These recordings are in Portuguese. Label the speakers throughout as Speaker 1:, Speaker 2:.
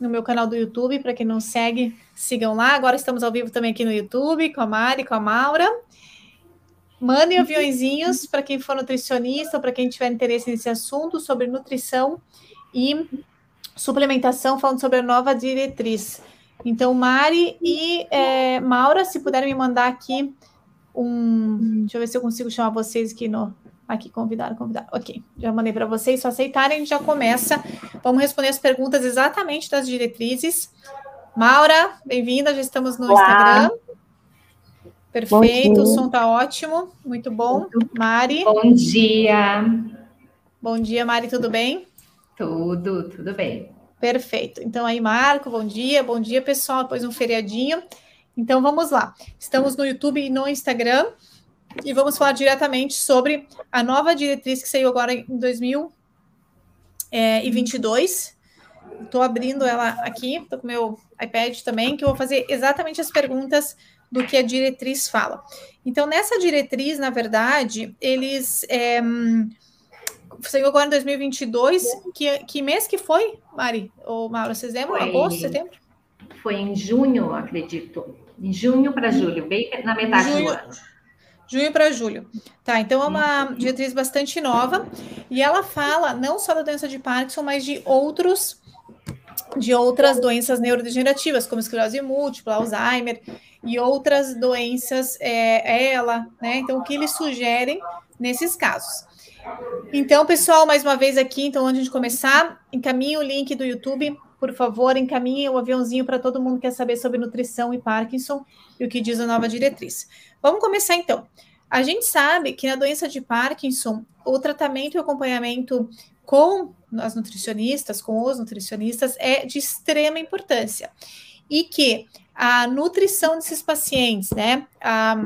Speaker 1: no meu canal do YouTube. Para quem não segue, sigam lá. Agora estamos ao vivo também aqui no YouTube, com a Mari, com a Maura. Mandem aviãozinhos para quem for nutricionista, para quem tiver interesse nesse assunto sobre nutrição e suplementação, falando sobre a nova diretriz. Então, Mari e é, Maura, se puderem me mandar aqui um. Deixa eu ver se eu consigo chamar vocês aqui no. Aqui, convidar, convidar. Ok, já mandei para vocês, só aceitarem, a gente já começa. Vamos responder as perguntas exatamente das diretrizes. Maura, bem-vinda, já estamos no Olá. Instagram. Perfeito, o som está ótimo, muito bom. Mari.
Speaker 2: Bom dia.
Speaker 1: Bom dia, Mari, tudo bem?
Speaker 2: Tudo, tudo bem.
Speaker 1: Perfeito. Então aí, Marco, bom dia, bom dia, pessoal. Depois um feriadinho. Então vamos lá. Estamos no YouTube e no Instagram e vamos falar diretamente sobre a nova diretriz que saiu agora em 2022. Estou abrindo ela aqui, estou com meu iPad também, que eu vou fazer exatamente as perguntas do que a diretriz fala. Então, nessa diretriz, na verdade, eles. É, saiu agora em 2022. Que, que mês que foi, Mari? Ou Mauro, vocês lembram? Foi, Agosto, setembro?
Speaker 2: Foi em junho, acredito. Em junho para julho, bem na metade do ano.
Speaker 1: Junho para julho. Tá, então é uma diretriz bastante nova. E ela fala não só da doença de Parkinson, mas de outros de outras doenças neurodegenerativas, como esclerose múltipla, Alzheimer e outras doenças, é, é ela, né? Então, o que eles sugerem nesses casos? Então, pessoal, mais uma vez aqui, então, antes de começar, encaminhe o link do YouTube, por favor, encaminhe o aviãozinho para todo mundo que quer saber sobre nutrição e Parkinson e o que diz a nova diretriz. Vamos começar então. A gente sabe que na doença de Parkinson, o tratamento e acompanhamento com as nutricionistas, com os nutricionistas, é de extrema importância. E que a nutrição desses pacientes, né, a,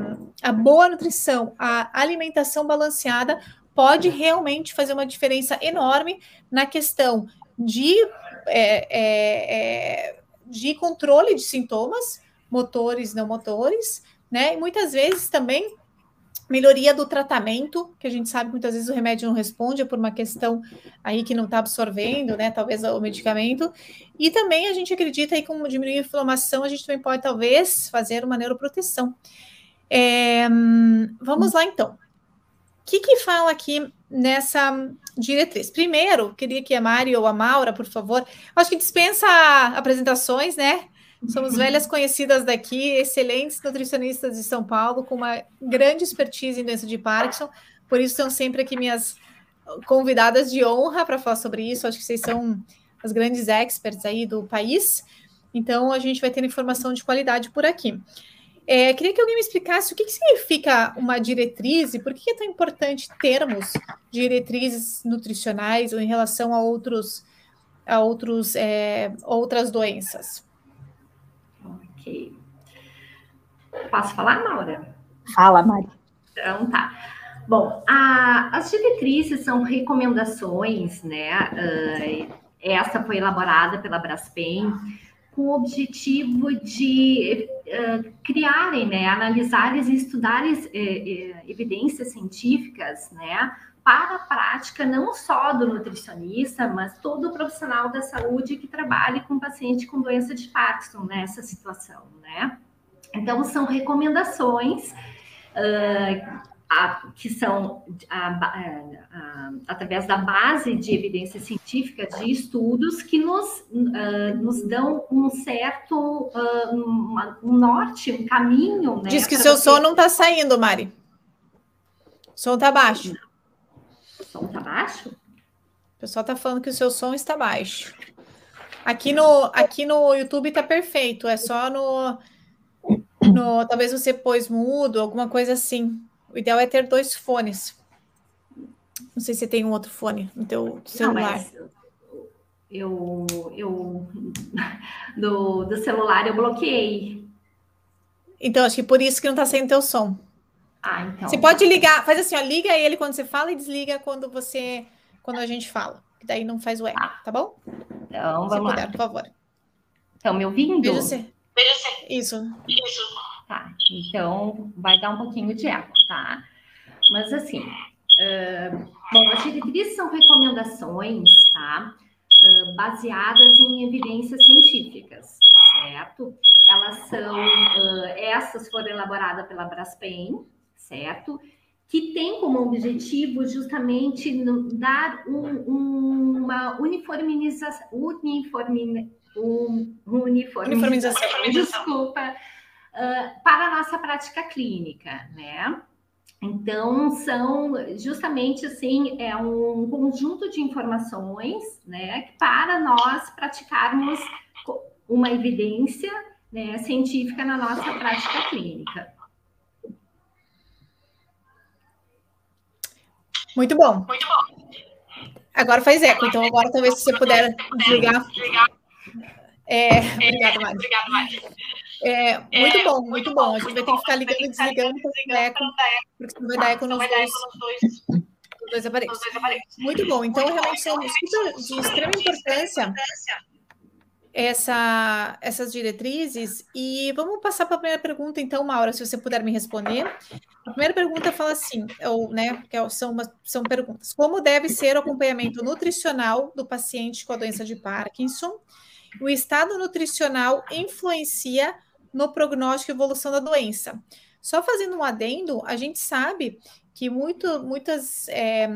Speaker 1: a boa nutrição, a alimentação balanceada pode realmente fazer uma diferença enorme na questão de, é, é, é, de controle de sintomas, motores, não motores, né? E muitas vezes também melhoria do tratamento, que a gente sabe que muitas vezes o remédio não responde, é por uma questão aí que não está absorvendo, né? Talvez o medicamento. E também a gente acredita aí com diminuir a inflamação, a gente também pode talvez fazer uma neuroproteção. É, vamos lá então que, que fala aqui nessa diretriz? Primeiro, queria que a Mari ou a Maura, por favor, acho que dispensa apresentações, né? Somos velhas conhecidas daqui, excelentes nutricionistas de São Paulo, com uma grande expertise em doença de Parkinson, por isso são sempre aqui minhas convidadas de honra para falar sobre isso. Acho que vocês são as grandes experts aí do país. Então, a gente vai ter informação de qualidade por aqui. É, queria que alguém me explicasse o que, que significa uma diretriz e por que é tão importante termos diretrizes nutricionais ou em relação a outros a outros, é, outras doenças.
Speaker 2: Ok. Posso falar, Maura?
Speaker 3: Fala, Mari.
Speaker 2: Então tá. Bom, a, as diretrizes são recomendações, né? Uh, essa foi elaborada pela Braskem com o objetivo de uh, criarem, né, analisarem e estudarem uh, evidências científicas, né, para a prática não só do nutricionista, mas todo o profissional da saúde que trabalhe com paciente com doença de Parkinson nessa situação, né? Então são recomendações uh, a, que são a, a, através da base de evidência científica de estudos que nos, uh, nos dão um certo uh, um, um, norte, um caminho.
Speaker 1: Né, Diz que seu som não está saindo, Mari. O som está baixo.
Speaker 2: O som está baixo?
Speaker 1: O pessoal está falando que o seu som está baixo. Aqui no, aqui no YouTube está perfeito, é só no, no. Talvez você pôs mudo, alguma coisa assim. O ideal é ter dois fones. Não sei se tem um outro fone no teu celular. Não,
Speaker 2: eu, eu do, do celular eu bloqueei.
Speaker 1: Então, acho que por isso que não está saindo teu som.
Speaker 2: Ah, então.
Speaker 1: Você pode ligar, faz assim, ó, liga ele quando você fala e desliga quando você, quando a gente fala. Que daí não faz o eco, ah. tá bom?
Speaker 2: Então, vamos puder, lá.
Speaker 1: por favor.
Speaker 2: Estão me ouvindo?
Speaker 1: Veja se. Veja se. Isso.
Speaker 2: Isso tá? Então, vai dar um pouquinho de eco, tá? Mas, assim, uh, bom, as diretrizes são recomendações, tá? Uh, baseadas em evidências científicas, certo? Elas são, uh, essas foram elaboradas pela Braspen, certo? Que tem como objetivo justamente dar um, um, uma uniformização, uniformização, um, uniformização, uniformização, desculpa, uh, para a nossa prática clínica, né? Então, são justamente assim, é um conjunto de informações, né, para nós praticarmos uma evidência né, científica na nossa prática clínica.
Speaker 1: Muito bom. Muito bom. Agora faz eco, então agora talvez se você puder desligar. É, obrigada, Mari. Obrigada, Mari. É, muito é, bom, muito bom. A gente vai ter que ficar ligando e desligando para o eco, porque não vai dar eco nos dois, dois aparelhos. Muito bom. Então, realmente são de extrema importância essa, essas diretrizes. E vamos passar para a primeira pergunta, então, Maura, se você puder me responder. A primeira pergunta fala assim, ou, né, que é são, uma, são perguntas. Como deve ser o acompanhamento nutricional do paciente com a doença de Parkinson? O estado nutricional influencia no prognóstico e evolução da doença. Só fazendo um adendo, a gente sabe que muito, muitas é,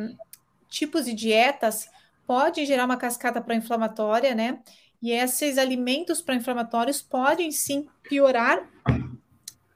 Speaker 1: tipos de dietas podem gerar uma cascata pró-inflamatória, né? E esses alimentos pró-inflamatórios podem sim piorar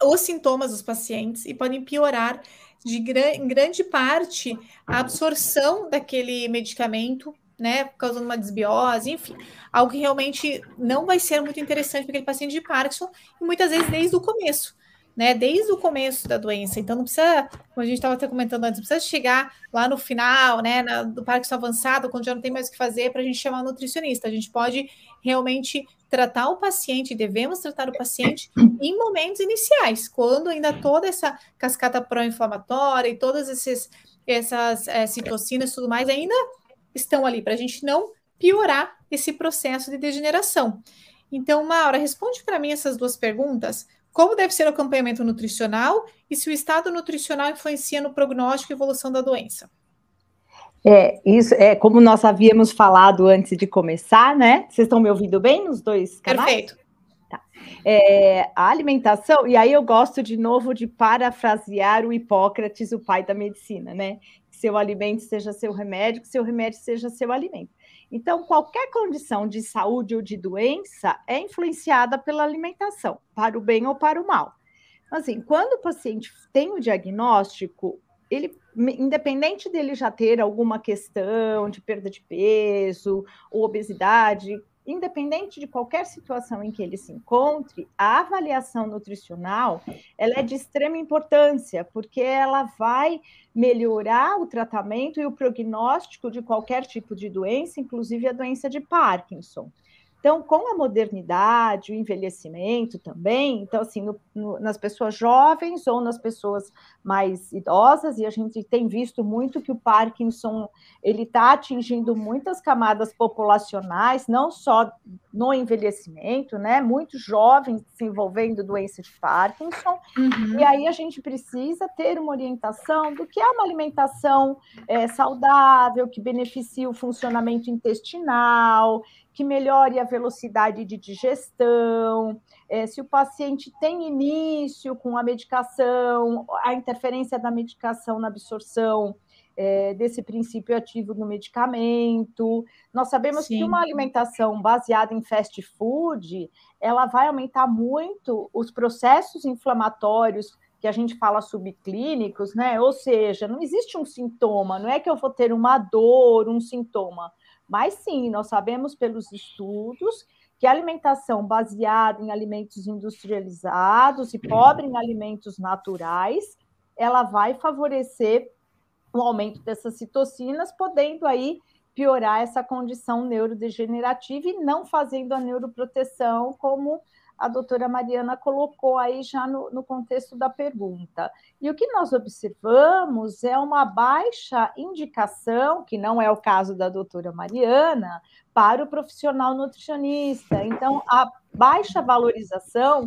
Speaker 1: os sintomas dos pacientes e podem piorar de, em grande parte a absorção daquele medicamento né, causando uma desbiose, enfim, algo que realmente não vai ser muito interessante para aquele paciente de Parkinson, e muitas vezes desde o começo, né, desde o começo da doença. Então, não precisa, como a gente estava até comentando antes, não precisa chegar lá no final, né, na, do Parkinson avançado, quando já não tem mais o que fazer, para a gente chamar um nutricionista. A gente pode realmente tratar o paciente, devemos tratar o paciente em momentos iniciais, quando ainda toda essa cascata pró-inflamatória e todas esses, essas é, citocinas e tudo mais ainda estão ali para a gente não piorar esse processo de degeneração. Então, Maura, responde para mim essas duas perguntas. Como deve ser o acompanhamento nutricional e se o estado nutricional influencia no prognóstico e evolução da doença?
Speaker 3: É, isso é como nós havíamos falado antes de começar, né? Vocês estão me ouvindo bem nos dois canais?
Speaker 1: Perfeito.
Speaker 3: É, a alimentação, e aí eu gosto de novo de parafrasear o Hipócrates, o pai da medicina, né? seu alimento seja seu remédio, que seu remédio seja seu alimento. Então, qualquer condição de saúde ou de doença é influenciada pela alimentação, para o bem ou para o mal. Assim, quando o paciente tem o diagnóstico, ele, independente dele já ter alguma questão de perda de peso ou obesidade, independente de qualquer situação em que ele se encontre, a avaliação nutricional ela é de extrema importância, porque ela vai melhorar o tratamento e o prognóstico de qualquer tipo de doença, inclusive a doença de Parkinson. Então, com a modernidade, o envelhecimento também, então, assim, no, no, nas pessoas jovens ou nas pessoas mais idosas, e a gente tem visto muito que o Parkinson, ele está atingindo muitas camadas populacionais, não só no envelhecimento, né, muitos jovens desenvolvendo doença de Parkinson, uhum. e aí a gente precisa ter uma orientação do que é uma alimentação é, saudável, que beneficia o funcionamento intestinal, que melhore a velocidade de digestão, é, se o paciente tem início com a medicação, a interferência da medicação na absorção é, desse princípio ativo no medicamento. Nós sabemos Sim. que uma alimentação baseada em fast food, ela vai aumentar muito os processos inflamatórios que a gente fala subclínicos, né? Ou seja, não existe um sintoma, não é que eu vou ter uma dor, um sintoma mas sim, nós sabemos pelos estudos que a alimentação baseada em alimentos industrializados e pobre em alimentos naturais, ela vai favorecer o aumento dessas citocinas, podendo aí piorar essa condição neurodegenerativa e não fazendo a neuroproteção como a doutora Mariana colocou aí já no, no, contexto da pergunta. E o que nós observamos é uma baixa indicação, que não é o caso da doutora Mariana, para o profissional nutricionista. Então, a, baixa valorização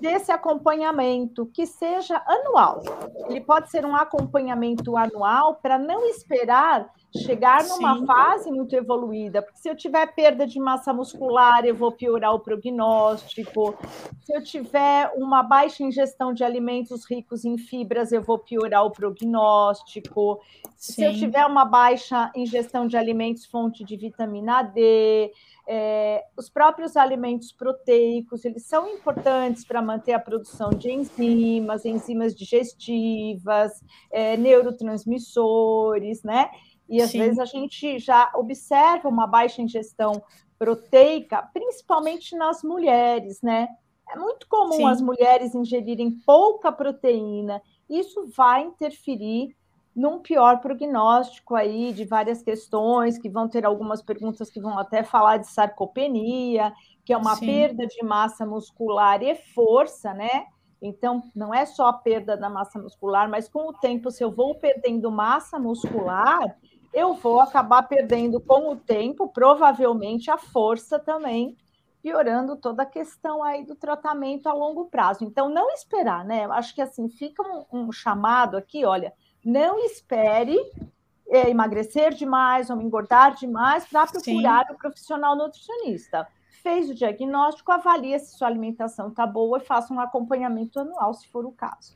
Speaker 3: desse acompanhamento, que seja anual. Ele pode ser um acompanhamento anual para não esperar chegar numa Sim. fase muito evoluída, porque se eu tiver perda de massa muscular, eu vou piorar o prognóstico. Se eu tiver uma baixa ingestão de alimentos ricos em fibras, eu vou piorar o prognóstico. Sim. Se eu tiver uma baixa ingestão de alimentos fonte de vitamina D, é, os próprios alimentos proteicos, eles são importantes para manter a produção de enzimas, enzimas digestivas, é, neurotransmissores, né? E às Sim. vezes a gente já observa uma baixa ingestão proteica, principalmente nas mulheres, né? É muito comum Sim. as mulheres ingerirem pouca proteína. Isso vai interferir num pior prognóstico aí de várias questões, que vão ter algumas perguntas que vão até falar de sarcopenia, que é uma Sim. perda de massa muscular e força, né? Então, não é só a perda da massa muscular, mas com o tempo, se eu vou perdendo massa muscular, eu vou acabar perdendo com o tempo, provavelmente a força também, piorando toda a questão aí do tratamento a longo prazo. Então, não esperar, né? Eu acho que assim fica um, um chamado aqui, olha, não espere é, emagrecer demais ou engordar demais para procurar Sim. o profissional nutricionista. Fez o diagnóstico, avalia se sua alimentação está boa e faça um acompanhamento anual, se for o caso.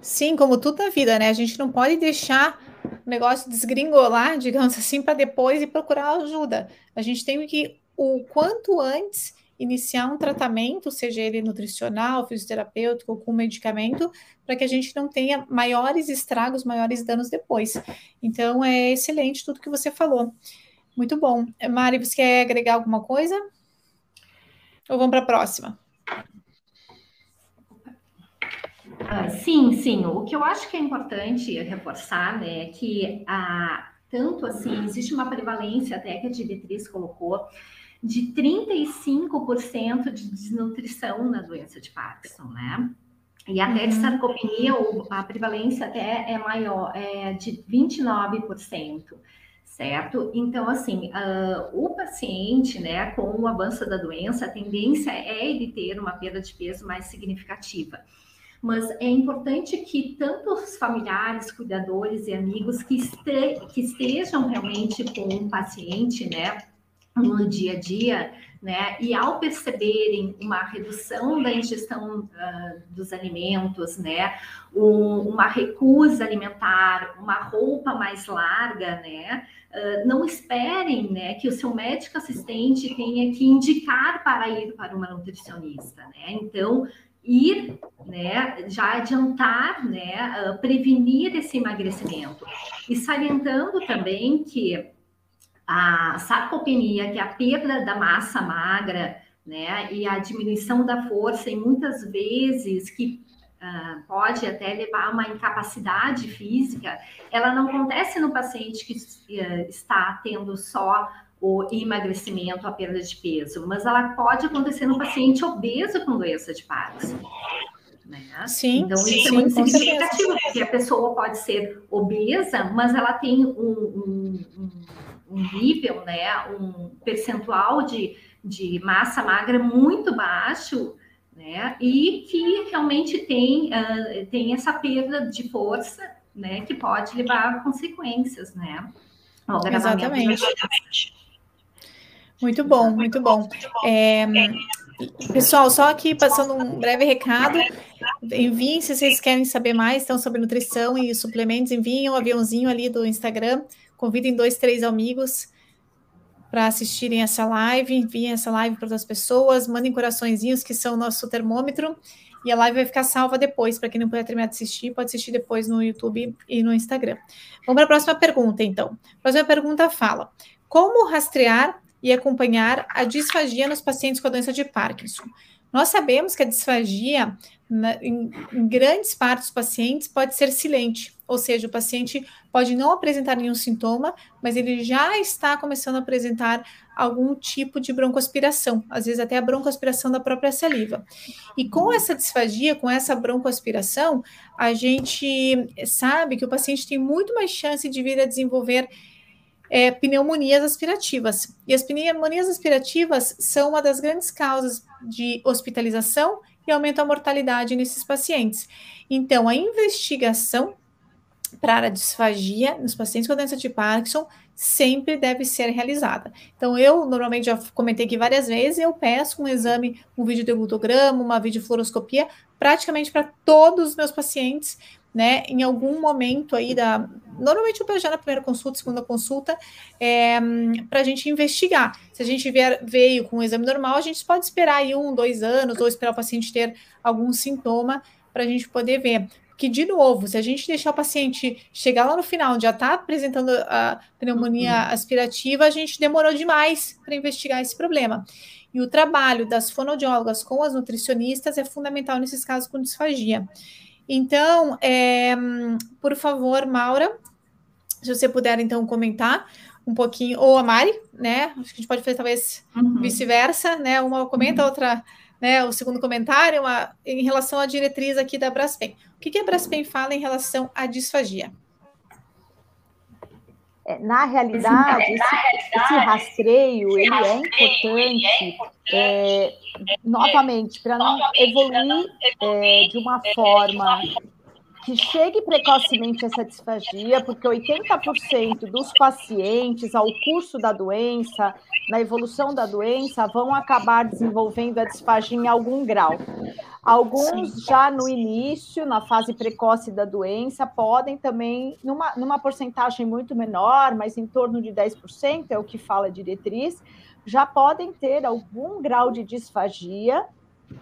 Speaker 1: Sim, como tudo na vida, né? A gente não pode deixar o negócio desgringolar, digamos assim, para depois e procurar ajuda. A gente tem que, o quanto antes, iniciar um tratamento, seja ele nutricional, fisioterapêutico ou com medicamento, para que a gente não tenha maiores estragos, maiores danos depois. Então, é excelente tudo que você falou. Muito bom. Mari, você quer agregar alguma coisa? Ou vamos para a próxima?
Speaker 2: Ah, sim, sim. O que eu acho que é importante reforçar né, é que a, tanto assim, existe uma prevalência, até que a diretriz colocou, de 35% de desnutrição na doença de Parkinson, né? E até de uhum. sarcopenia, a prevalência até é maior, é de 29%, certo? Então, assim, uh, o paciente, né, com o avanço da doença, a tendência é ele ter uma perda de peso mais significativa mas é importante que tanto os familiares, cuidadores e amigos que, este, que estejam realmente com o paciente, né, no dia a dia, né, e ao perceberem uma redução da ingestão uh, dos alimentos, né, um, uma recusa alimentar, uma roupa mais larga, né, uh, não esperem, né, que o seu médico assistente tenha que indicar para ir para uma nutricionista, né, então ir, né, já adiantar, né, uh, prevenir esse emagrecimento. E salientando também que a sarcopenia, que é a perda da massa magra, né, e a diminuição da força, e muitas vezes que uh, pode até levar a uma incapacidade física, ela não acontece no paciente que uh, está tendo só o emagrecimento, a perda de peso, mas ela pode acontecer no paciente obeso com doença de Parkinson. Né? Sim, então, isso sim, é muito significativo, porque a pessoa pode ser obesa, mas ela tem um, um, um nível, né, um percentual de, de massa magra muito baixo, né, e que realmente tem, uh, tem essa perda de força, né, que pode levar a consequências, né.
Speaker 1: Exatamente. Muito bom, muito bom. É, pessoal, só aqui passando um breve recado. Enviem se vocês querem saber mais então, sobre nutrição e suplementos, enviem o um aviãozinho ali do Instagram. Convidem dois, três amigos para assistirem essa live, enviem essa live para outras pessoas, mandem coraçõezinhos que são o nosso termômetro. E a live vai ficar salva depois, para quem não puder terminar de assistir, pode assistir depois no YouTube e no Instagram. Vamos para a próxima pergunta, então. A próxima pergunta fala: Como rastrear e acompanhar a disfagia nos pacientes com a doença de Parkinson. Nós sabemos que a disfagia, na, em, em, grandes partes dos pacientes, pode ser silente, ou seja, o paciente pode não apresentar nenhum sintoma, mas ele já está começando a apresentar algum tipo de broncoaspiração, às vezes até a broncoaspiração da própria saliva. E com essa disfagia, com essa broncoaspiração, a gente sabe que o paciente tem muito mais chance de vir a desenvolver é, pneumonias aspirativas. E as pneumonias aspirativas são uma das grandes causas de hospitalização e aumento a mortalidade nesses pacientes. Então, a investigação para a disfagia nos pacientes com doença de Parkinson sempre deve ser realizada. Então, eu normalmente já comentei aqui várias vezes, eu peço um exame, um vídeo de glutograma, uma videofluoroscopia, praticamente para todos os meus pacientes, né, em algum momento aí da. Normalmente eu já na primeira consulta, segunda consulta, é, para a gente investigar. Se a gente vier, veio com um exame normal, a gente pode esperar aí um, dois anos, ou esperar o paciente ter algum sintoma para a gente poder ver que, de novo, se a gente deixar o paciente chegar lá no final, já está apresentando a pneumonia uhum. aspirativa, a gente demorou demais para investigar esse problema. E o trabalho das fonoaudiólogas com as nutricionistas é fundamental nesses casos com disfagia. Então, é, por favor, Maura, se você puder, então, comentar um pouquinho, ou a Mari, né? Acho que a gente pode fazer talvez uhum. vice-versa, né? Uma comenta, uhum. outra né, o segundo comentário uma, em relação à diretriz aqui da Braskem. O que, que a Braskem fala em relação à disfagia?
Speaker 3: É, na realidade, esse, esse, rastreio ele é importante, é, novamente, para não evoluir é, de uma forma que chegue precocemente essa disfagia, porque 80% dos pacientes, ao curso da doença, na evolução da doença, vão acabar desenvolvendo a disfagia em algum grau. Alguns já no início, na fase precoce da doença, podem também, numa, numa porcentagem muito menor, mas em torno de 10%, é o que fala a diretriz, já podem ter algum grau de disfagia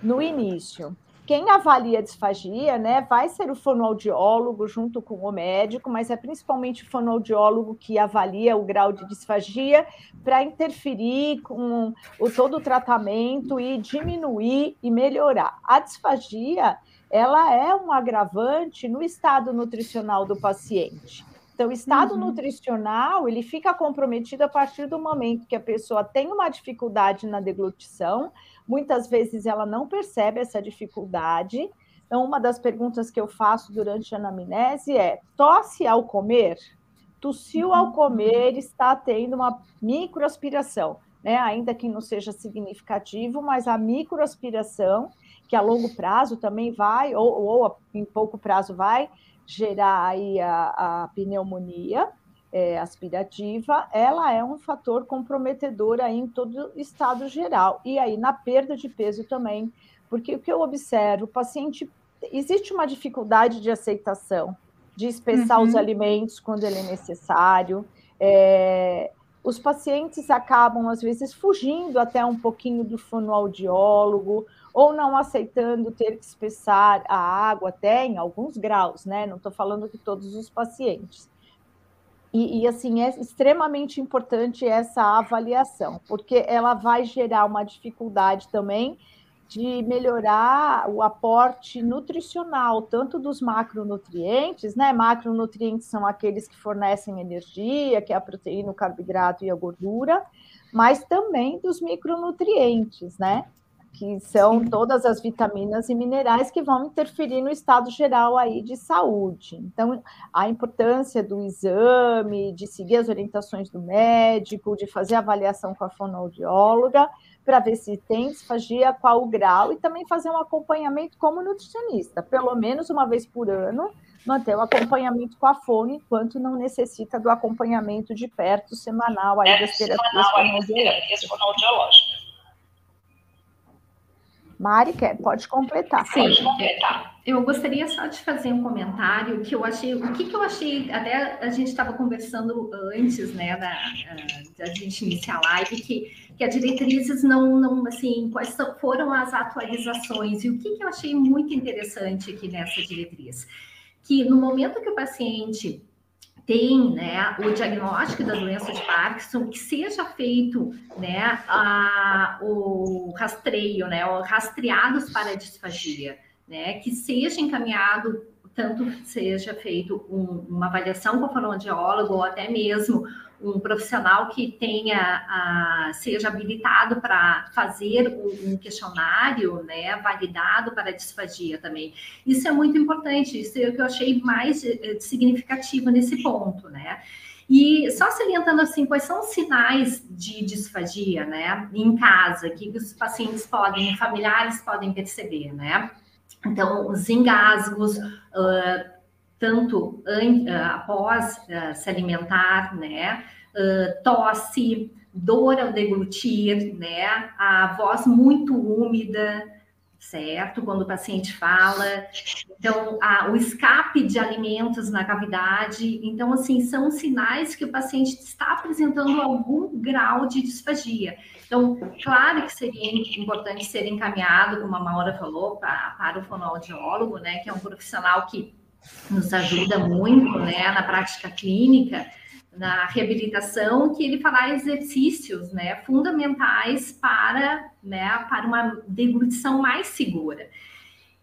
Speaker 3: no início. Quem avalia a disfagia, né, vai ser o fonoaudiólogo junto com o médico, mas é principalmente o fonoaudiólogo que avalia o grau de disfagia para interferir com o todo o tratamento e diminuir e melhorar. A disfagia, ela é um agravante no estado nutricional do paciente. Então, o estado uhum. nutricional, ele fica comprometido a partir do momento que a pessoa tem uma dificuldade na deglutição, muitas vezes ela não percebe essa dificuldade. Então, uma das perguntas que eu faço durante a anamnese é: tosse ao comer? Tossiu ao uhum. comer, está tendo uma microaspiração, né? Ainda que não seja significativo, mas a microaspiração, que a longo prazo também vai, ou, ou em pouco prazo vai, gerar aí a, a pneumonia é, aspirativa, ela é um fator comprometedor aí em todo o estado geral. E aí na perda de peso também, porque o que eu observo, o paciente, existe uma dificuldade de aceitação, de espessar uhum. os alimentos quando ele é necessário, é, os pacientes acabam, às vezes, fugindo até um pouquinho do fonoaudiólogo, ou não aceitando ter que espessar a água até em alguns graus, né? Não estou falando de todos os pacientes. E, e, assim, é extremamente importante essa avaliação, porque ela vai gerar uma dificuldade também de melhorar o aporte nutricional, tanto dos macronutrientes, né? Macronutrientes são aqueles que fornecem energia, que é a proteína, o carboidrato e a gordura, mas também dos micronutrientes, né? Que são Sim. todas as vitaminas e minerais que vão interferir no estado geral aí de saúde. Então, a importância do exame, de seguir as orientações do médico, de fazer avaliação com a fonoaudióloga, para ver se tem disfagia, qual o grau, e também fazer um acompanhamento como nutricionista, pelo menos uma vez por ano, manter o acompanhamento com a fono, enquanto não necessita do acompanhamento de perto semanal aí das terapias fonoaudiológicas. Mari, quer, pode completar.
Speaker 2: Sim,
Speaker 3: pode completar.
Speaker 2: Eu gostaria só de fazer um comentário que eu achei, o que, que eu achei, até a gente estava conversando antes, né, da, da gente iniciar a live, que, que a diretrizes não, não, assim, quais foram as atualizações, e o que, que eu achei muito interessante aqui nessa diretriz? Que no momento que o paciente tem né, o diagnóstico da doença de Parkinson, que seja feito né, a, o rastreio, né, o rastreados para a disfagia, né, que seja encaminhado tanto seja feito um, uma avaliação com o fonoaudiólogo ou até mesmo um profissional que tenha a, seja habilitado para fazer um questionário, né, validado para a disfagia também. Isso é muito importante, isso é o que eu achei mais eh, significativo nesse ponto, né? E só salientando assim, quais são os sinais de disfagia, né? Em casa, que os pacientes podem, familiares podem perceber, né? Então, os engasgos, uh, tanto uh, após uh, se alimentar, né? tosse, dor ao deglutir, né? A voz muito úmida, certo? Quando o paciente fala. Então, a, o escape de alimentos na cavidade. Então, assim, são sinais que o paciente está apresentando algum grau de disfagia. Então, claro que seria importante ser encaminhado, como a Maura falou, para, para o fonoaudiólogo, né? Que é um profissional que nos ajuda muito, né? Na prática clínica na reabilitação que ele fará exercícios né, fundamentais para, né, para uma deglutição mais segura.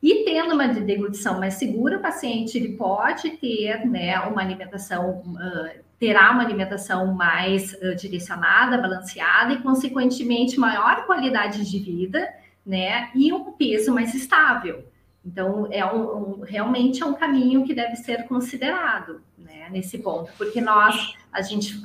Speaker 2: E tendo uma deglutição mais segura, o paciente ele pode ter né, uma alimentação, uh, terá uma alimentação mais uh, direcionada, balanceada e, consequentemente, maior qualidade de vida né, e um peso mais estável. Então, é um, um, realmente é um caminho que deve ser considerado né, nesse ponto, porque nós, a gente, uh,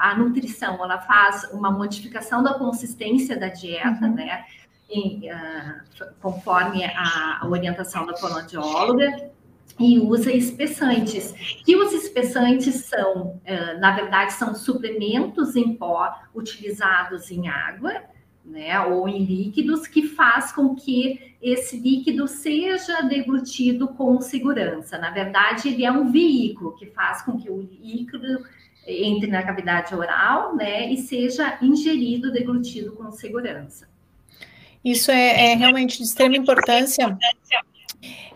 Speaker 2: a nutrição, ela faz uma modificação da consistência da dieta, uhum. né, em, uh, conforme a, a, orientação da fonoaudióloga, e usa espessantes. E os espessantes são, uh, na verdade, são suplementos em pó utilizados em água, né, ou em líquidos, que faz com que esse líquido seja deglutido com segurança. Na verdade, ele é um veículo que faz com que o líquido entre na cavidade oral, né, e seja ingerido, deglutido com segurança.
Speaker 1: Isso é, é realmente de extrema importância.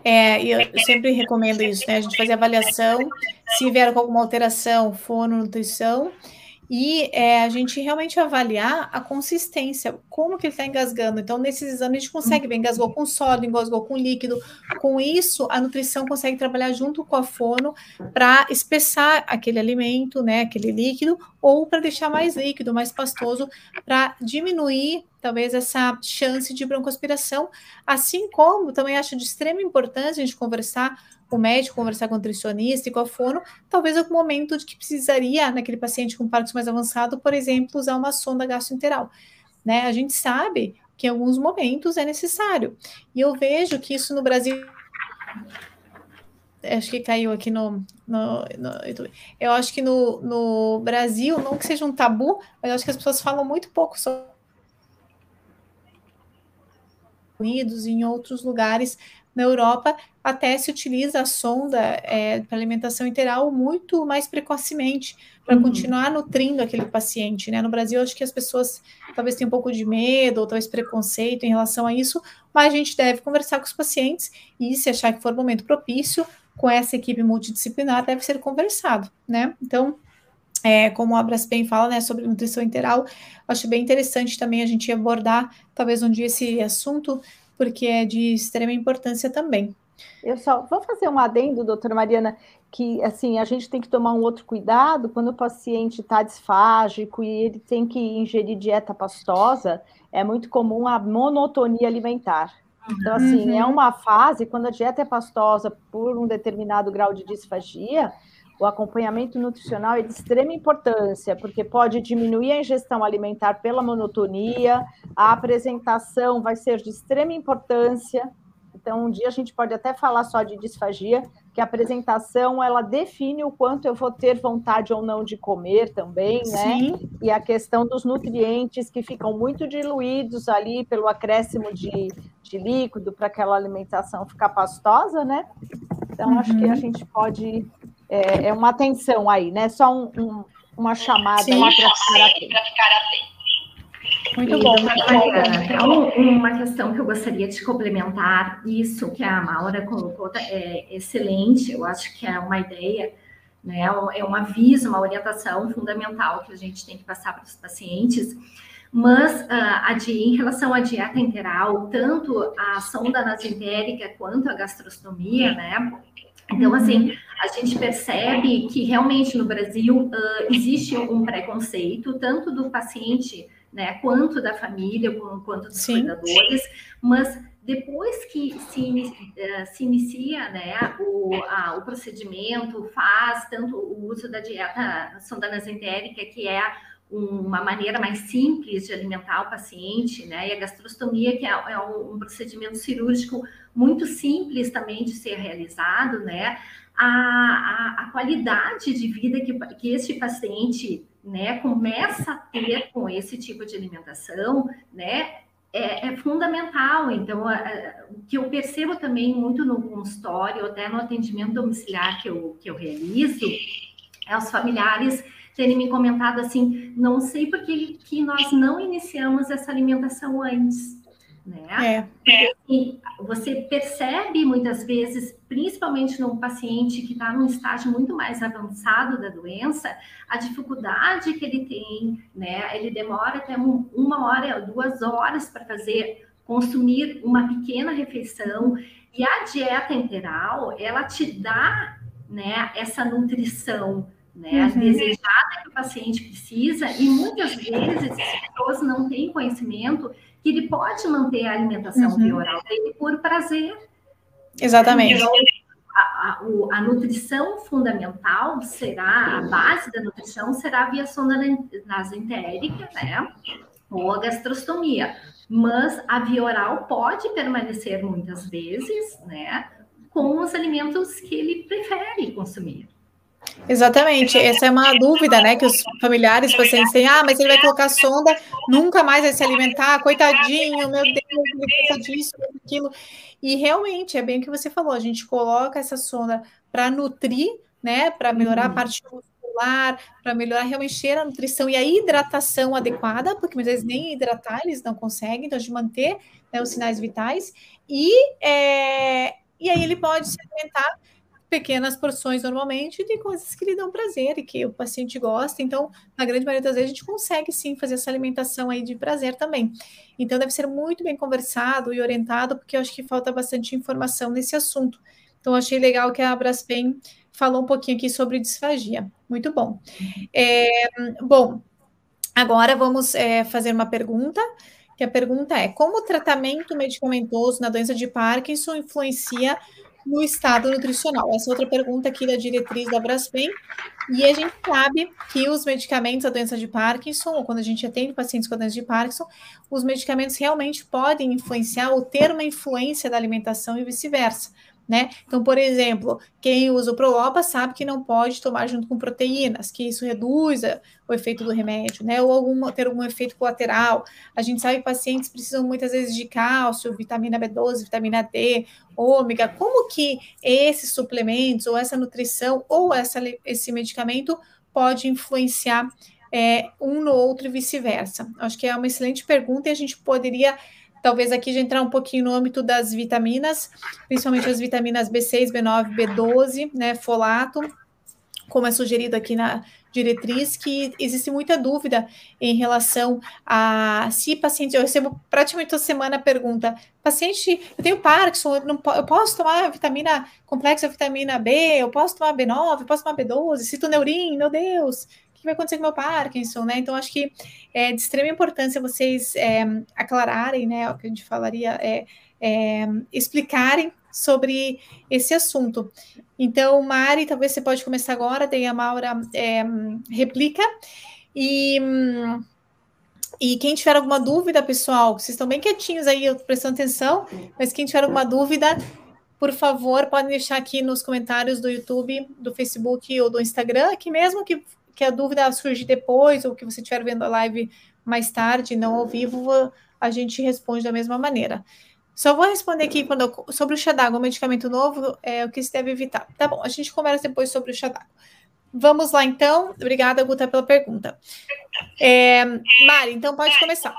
Speaker 1: É, eu sempre recomendo isso, né? A gente fazer avaliação, se vier com alguma alteração, fono, nutrição, e é, a gente realmente avaliar a consistência, como que ele está engasgando. Então, nesses exames, a gente consegue ver, engasgou com sódio, engasgou com líquido. Com isso, a nutrição consegue trabalhar junto com a fono para espessar aquele alimento, né, aquele líquido, ou para deixar mais líquido, mais pastoso, para diminuir, talvez, essa chance de broncoaspiração. Assim como também acho de extrema importância a gente conversar o médico, conversar com o nutricionista e com a fono, talvez algum momento de que precisaria, naquele paciente com Parkinson mais avançado, por exemplo, usar uma sonda gastroenteral. Né? A gente sabe que em alguns momentos é necessário. E eu vejo que isso no Brasil. Acho que caiu aqui no, no, no Eu acho que no, no Brasil, não que seja um tabu, mas acho que as pessoas falam muito pouco sobre Unidos em outros lugares na Europa, até se utiliza a sonda é, para alimentação interal muito mais precocemente, para uhum. continuar nutrindo aquele paciente. Né? No Brasil, acho que as pessoas talvez tenham um pouco de medo ou talvez preconceito em relação a isso, mas a gente deve conversar com os pacientes e, se achar que for momento propício, com essa equipe multidisciplinar, deve ser conversado. Né? Então, é, como a Braspen fala, né, sobre nutrição interal, acho bem interessante também a gente abordar, talvez um dia, esse assunto, porque é de extrema importância também.
Speaker 3: Eu só vou fazer um adendo, doutora Mariana, que assim a gente tem que tomar um outro cuidado quando o paciente está disfágico e ele tem que ingerir dieta pastosa, é muito comum a monotonia alimentar. Então, assim, é uhum. é uma fase, quando a dieta é pastosa por um determinado grau de disfagia, o acompanhamento nutricional é de extrema importância, porque pode diminuir a ingestão alimentar pela monotonia, a apresentação vai ser de extrema importância. Então, um dia a gente pode até falar só de disfagia, que a apresentação ela define o quanto eu vou ter vontade ou não de comer também, né? Sim. E a questão dos nutrientes que ficam muito diluídos ali pelo acréscimo de, de líquido para aquela alimentação ficar pastosa, né? Então, uhum. acho que a uhum. gente pode é, é uma atenção aí, né? Só um, um, uma chamada para ficar atento.
Speaker 2: Muito e, bom. É um, uma questão que eu gostaria de complementar, isso que a Maura colocou é excelente, eu acho que é uma ideia, né? É um aviso, uma orientação fundamental que a gente tem que passar para os pacientes. Mas uh, a de, em relação à dieta interal, tanto a sonda nasentérica quanto a gastrostomia, né? Então, assim, a gente percebe que realmente no Brasil uh, existe um preconceito, tanto do paciente né? Quanto da família, quanto dos Sim. cuidadores, mas depois que se, se inicia né, o, a, o procedimento, faz tanto o uso da dieta sonda nasentérica, que é uma maneira mais simples de alimentar o paciente, né? E a gastrostomia, que é, é um, procedimento cirúrgico muito simples também de ser realizado, né? A, a, a qualidade de vida que, que este paciente né, começa a ter com esse tipo de alimentação, né? É, é fundamental. Então, o que eu percebo também muito no consultório, até no atendimento domiciliar que eu, que eu realizo, é os familiares terem me comentado assim, não sei por que, que nós não iniciamos essa alimentação antes. Né? É. E você percebe muitas vezes, principalmente num paciente que está num estágio muito mais avançado da doença, a dificuldade que ele tem, né? Ele demora até uma hora, duas horas para fazer, consumir uma pequena refeição. E a dieta integral, ela te dá, né, essa nutrição né, uhum. desejada que o paciente precisa, e muitas vezes as pessoas não têm conhecimento que ele pode manter a alimentação uhum. oral dele por prazer.
Speaker 1: Exatamente. Então,
Speaker 2: a, a, a, nutrição fundamental será, a base da nutrição será a via sonda nasentérica, né? Ou a gastrostomia. Mas a via oral pode permanecer muitas vezes, né? Com os alimentos que ele prefere consumir.
Speaker 1: Exatamente, essa é uma dúvida, né, que os familiares, pacientes têm, ah, mas ele vai colocar sonda, nunca mais vai se alimentar, coitadinho, meu Deus, ele pensa disso, aquilo, e realmente, é bem o que você falou, a gente coloca essa sonda para nutrir, né, para melhorar uhum. a parte muscular, para melhorar realmente a nutrição e a hidratação adequada, porque muitas vezes nem hidratar eles não conseguem, então de manter né, os sinais vitais, e, é, e aí ele pode se alimentar pequenas porções normalmente, e tem coisas que lhe dão prazer e que o paciente gosta. Então, na grande maioria das vezes, a gente consegue sim fazer essa alimentação aí de prazer também. Então, deve ser muito bem conversado e orientado, porque eu acho que falta bastante informação nesse assunto. Então, achei legal que a Braskem falou um pouquinho aqui sobre disfagia. Muito bom. É, bom, agora vamos é, fazer uma pergunta. Que a pergunta é: como o tratamento medicamentoso na doença de Parkinson influencia no estado nutricional? Essa é outra pergunta aqui da diretriz da Braskem. E a gente sabe que os medicamentos da doença de Parkinson, ou quando a gente atende pacientes com doença de Parkinson, os medicamentos realmente podem influenciar ou ter uma influência da alimentação e vice-versa né? Então, por exemplo, quem usa o Prolopa sabe que não pode tomar junto com proteínas, que isso reduz o efeito do remédio, né? Ou ter algum efeito colateral. A gente sabe que pacientes precisam muitas vezes de cálcio, vitamina B12, vitamina D, ômega. Como que esses suplementos, ou essa nutrição, ou essa, esse medicamento pode influenciar é, um no outro e vice-versa? Acho que é uma excelente pergunta e a gente poderia talvez aqui já entrar um pouquinho no âmbito das vitaminas, principalmente as vitaminas B6, B9, B12, né, folato, como é sugerido aqui na diretriz, que existe muita dúvida em relação a se paciente, eu recebo praticamente toda semana a pergunta, paciente, eu tenho Parkinson, eu, não, eu posso tomar vitamina complexa, vitamina B, eu posso tomar B9, eu posso tomar B12, citoneurin, meu Deus, que vai acontecer com meu Parkinson, né? Então, acho que é de extrema importância vocês é, aclararem, né? O que a gente falaria é, é, explicarem sobre esse assunto. Então, Mari, talvez você pode começar agora, daí a Maura é, replica. E, e quem tiver alguma dúvida, pessoal, vocês estão bem quietinhos aí, prestando atenção, mas quem tiver alguma dúvida, por favor, podem deixar aqui nos comentários do YouTube, do Facebook ou do Instagram, que mesmo que que a dúvida surgir depois, ou que você estiver vendo a live mais tarde, não ao vivo, a gente responde da mesma maneira. Só vou responder aqui quando sobre o d'água, um medicamento novo, é o que se deve evitar. Tá bom, a gente conversa depois sobre o d'água. Vamos lá, então. Obrigada, Guta, pela pergunta. É, Mari, então pode começar.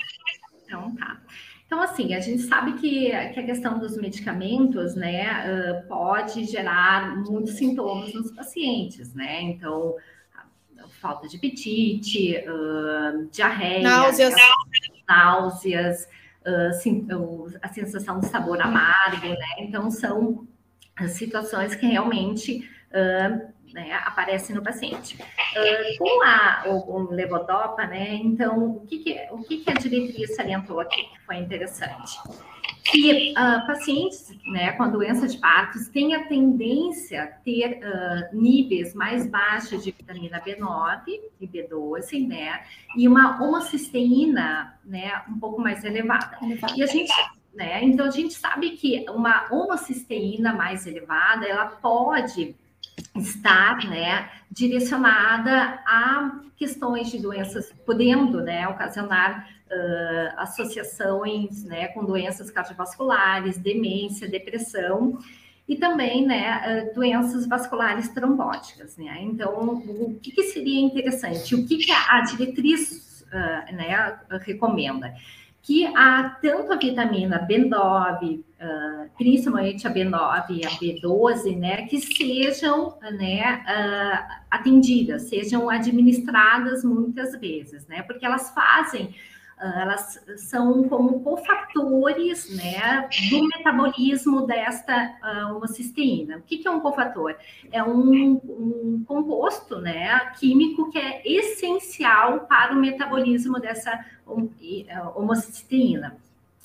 Speaker 2: Então, tá. Então, assim, a gente sabe que, que a questão dos medicamentos, né, uh, pode gerar muitos sintomas nos pacientes, né? Então, falta de apetite, uh, diarreia,
Speaker 1: náuseas,
Speaker 2: náuseas uh, sim, a sensação de sabor amargo, né? Então, são situações que realmente uh, né, aparece no paciente. Uh, com a, o, o, levodopa, né, então, o que, que, o que, que a diretriz salientou aqui que foi interessante? Que uh, pacientes né, com doença de Partos têm a tendência a ter uh, níveis mais baixos de vitamina B9 e B12, né, e uma homocisteína né, um pouco mais elevada. elevada. E a gente né? Então a gente sabe que uma homocisteína mais elevada, ela pode estar, né, direcionada a questões de doenças, podendo, né, ocasionar uh, associações, né, com doenças cardiovasculares, demência, depressão e também, né, uh, doenças vasculares trombóticas, né? Então, o que, que seria interessante? O que, que a, diretriz, uh, né, recomenda? que há tanto a vitamina B9, uh, principalmente a B9 e a B12, né, que sejam né, uh, atendidas, sejam administradas muitas vezes, né, porque elas fazem ah, elas são como cofatores né, do metabolismo desta uh, homocisteína. O que, que, é um cofator? É um, um, composto né, químico que é essencial para o metabolismo dessa homocisteína.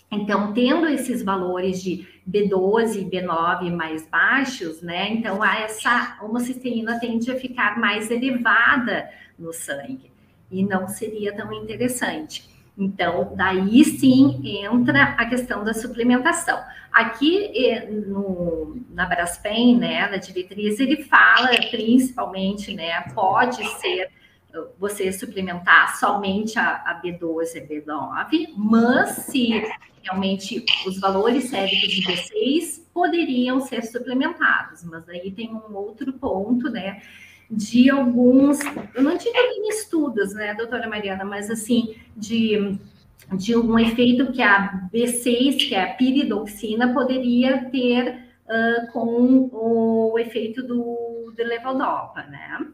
Speaker 2: Então, tendo esses valores de B12 e B9 mais baixos, né? Então, essa homocisteína tende a ficar mais elevada no sangue e não seria tão interessante. Então, daí sim entra a questão da suplementação. Aqui eh, no, na Braskem, né, na diretriz, ele fala principalmente, né, pode ser você suplementar somente a, a B12 e B9, mas se realmente os valores séricos de B6 poderiam ser suplementados, mas aí tem um outro ponto, né, de alguns, eu não digo estudos, né, doutora Mariana, mas assim, de, de um efeito que a B6, que é a piridoxina, poderia ter uh, com o efeito do, do levodopa, né?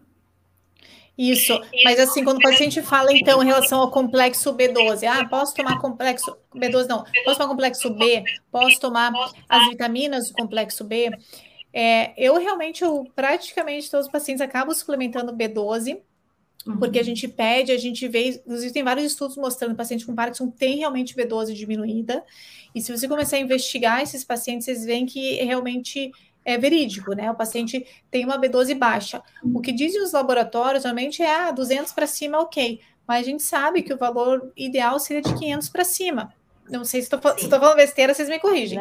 Speaker 1: Isso, mas assim, quando o paciente fala, então, em relação ao complexo B12, ah, posso tomar complexo B12, não, posso tomar complexo B, posso tomar as vitaminas do complexo B, é, eu realmente, eu, praticamente todos os pacientes acabam suplementando B12, uhum. porque a gente pede, a gente vê, inclusive tem vários estudos mostrando que o paciente com Parkinson tem realmente B12 diminuída, e se você começar a investigar esses pacientes, vocês veem que realmente é verídico, né? O paciente tem uma B12 baixa. O que dizem os laboratórios, normalmente é ah, 200 para cima, ok, mas a gente sabe que o valor ideal seria de 500 para cima. Não sei se estou falando besteira, vocês me corrigem.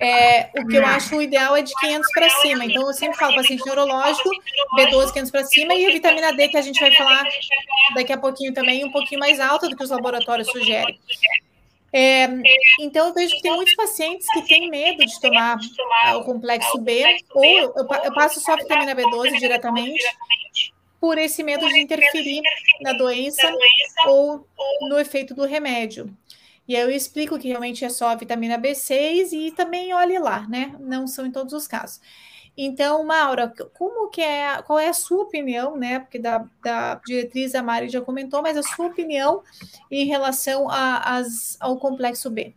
Speaker 1: É, o que eu acho o ideal é de 500 para cima. Então, eu sempre falo paciente neurológico, B12 500 para cima, e a vitamina D, que a gente vai falar daqui a pouquinho também, um pouquinho mais alta do que os laboratórios sugerem. É, então, eu vejo que tem muitos pacientes que têm medo de tomar o complexo B, ou eu, eu passo só a vitamina B12 diretamente, por esse medo de interferir na doença ou no efeito do remédio. E aí eu explico que realmente é só a vitamina B6 e também olhe lá, né? Não são em todos os casos. Então, Maura, como que é, qual é a sua opinião, né? Porque da, da diretriz a Mari já comentou, mas a sua opinião em relação a, as, ao complexo B?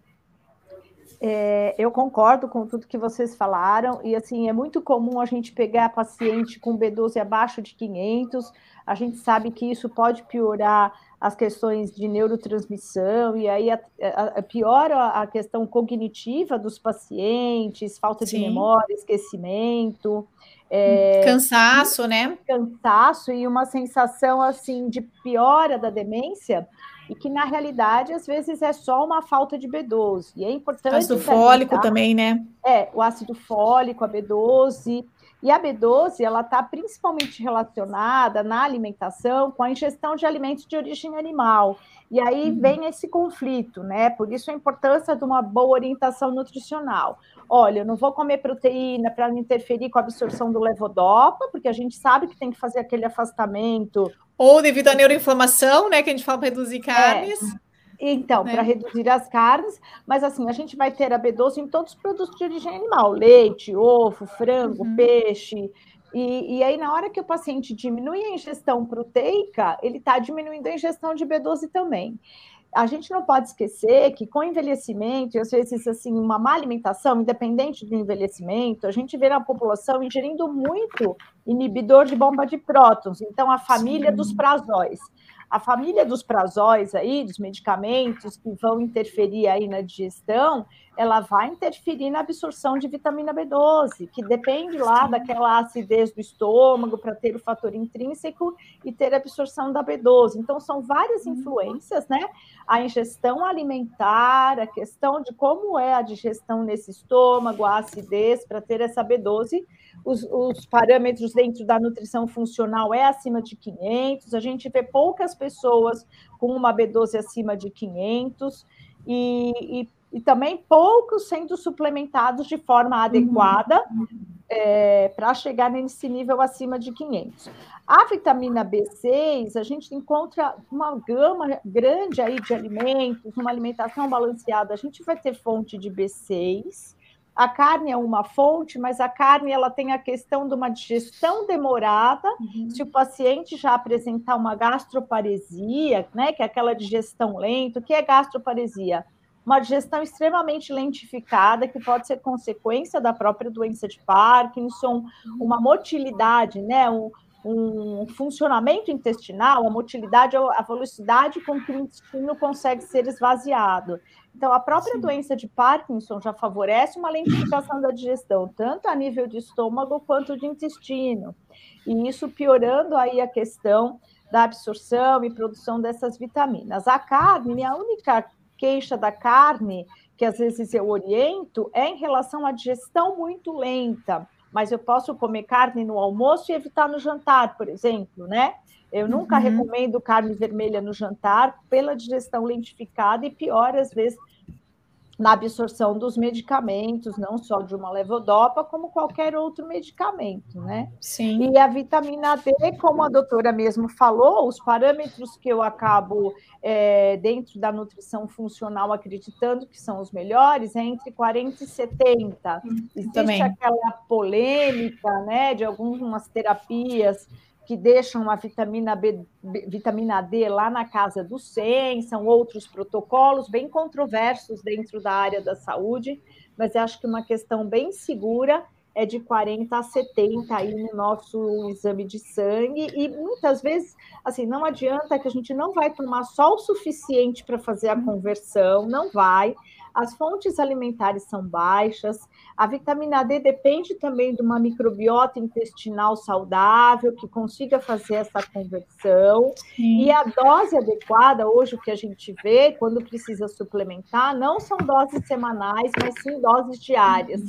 Speaker 3: É, eu concordo com tudo que vocês falaram, e assim, é muito comum a gente pegar paciente com B12 abaixo de 500, a gente sabe que isso pode piorar as questões de neurotransmissão, e aí a, a, a piora a questão cognitiva dos pacientes, falta Sim. de memória, esquecimento.
Speaker 1: É, cansaço, né?
Speaker 3: Cansaço e uma sensação assim de piora da demência, e que na realidade às vezes é só uma falta de B12. E é importante.
Speaker 1: Ácido fólico também, né?
Speaker 3: É, o ácido fólico, a B12. E a B12, ela está principalmente relacionada na alimentação com a ingestão de alimentos de origem animal. E aí uhum. vem esse conflito, né? Por isso a importância de uma boa orientação nutricional. Olha, eu não vou comer proteína para não interferir com a absorção do levodopa, porque a gente sabe que tem que fazer aquele afastamento.
Speaker 1: Ou devido à neuroinflamação, né? Que a gente fala para reduzir é. carnes. É.
Speaker 3: Então, né? para reduzir as carnes, mas assim, a gente vai ter a B12 em todos os produtos de origem animal: leite, ovo, frango, uhum. peixe. E, e, aí, na hora que o paciente diminui a ingestão proteica, ele está diminuindo a ingestão de B12 também. a gente não pode esquecer que com o envelhecimento, às vezes assim, uma má alimentação, independente do envelhecimento, a gente vê na população ingerindo muito inibidor de bomba de prótons, então a família Sim. dos prazóis. A família dos prazóis aí, dos medicamentos que vão interferir aí na digestão, ela vai interferir na absorção de vitamina B12, que depende lá daquela acidez do estômago para ter o fator intrínseco e ter a absorção da B12. Então, são várias uhum. influências, né? A ingestão alimentar, a questão de como é a digestão nesse estômago, a acidez para ter essa B12 os, os, parâmetros dentro da nutrição funcional é acima de 500, a gente vê poucas pessoas com uma B12 acima de 500 e, e, e também poucos sendo suplementados de forma uhum. adequada uhum. é, para chegar nesse nível acima de 500. A vitamina B6, a gente encontra uma gama grande aí de alimentos, uma alimentação balanceada, a gente vai ter fonte de B6, a carne é uma fonte, mas a carne ela tem a questão de uma digestão demorada. Uhum. Se o paciente já apresentar uma gastroparesia, né, que é aquela digestão lenta, o que é gastroparesia? Uma digestão extremamente lentificada, que pode ser consequência da própria doença de Parkinson, uma motilidade, né, um, um funcionamento intestinal, a motilidade, a velocidade com que o intestino consegue ser esvaziado. Então, a própria Sim. doença de Parkinson já favorece uma lentificação da digestão, tanto a nível de estômago quanto de intestino. E isso piorando aí a questão da absorção e produção dessas vitaminas. A carne, a única queixa da carne, que às vezes eu oriento, é em relação à digestão muito lenta mas eu posso comer carne no almoço e evitar no jantar, por exemplo, né? Eu nunca uhum. recomendo carne vermelha no jantar pela digestão lentificada e pior, às vezes, na absorção dos medicamentos, não só de uma levodopa, como qualquer outro medicamento, né?
Speaker 1: Sim.
Speaker 3: E a vitamina D, como a doutora mesmo falou, os parâmetros que eu acabo é, dentro da nutrição funcional acreditando que são os melhores é entre 40 e 70. Hum, Existe Também. aquela polêmica, né, de algumas terapias que deixam a vitamina B, vitamina D lá na casa do 100, são outros protocolos bem controversos dentro da área da saúde, mas acho que uma questão bem segura é de 40 a 70 aí no nosso exame de sangue. E muitas vezes assim não adianta que a gente não vai tomar só o suficiente para fazer a conversão, não vai as fontes alimentares são baixas, a vitamina D depende também de uma microbiota intestinal saudável que consiga fazer essa conversão. Sim. E a dose adequada, hoje, o que a gente vê quando precisa suplementar, não são doses semanais, mas sim doses diárias.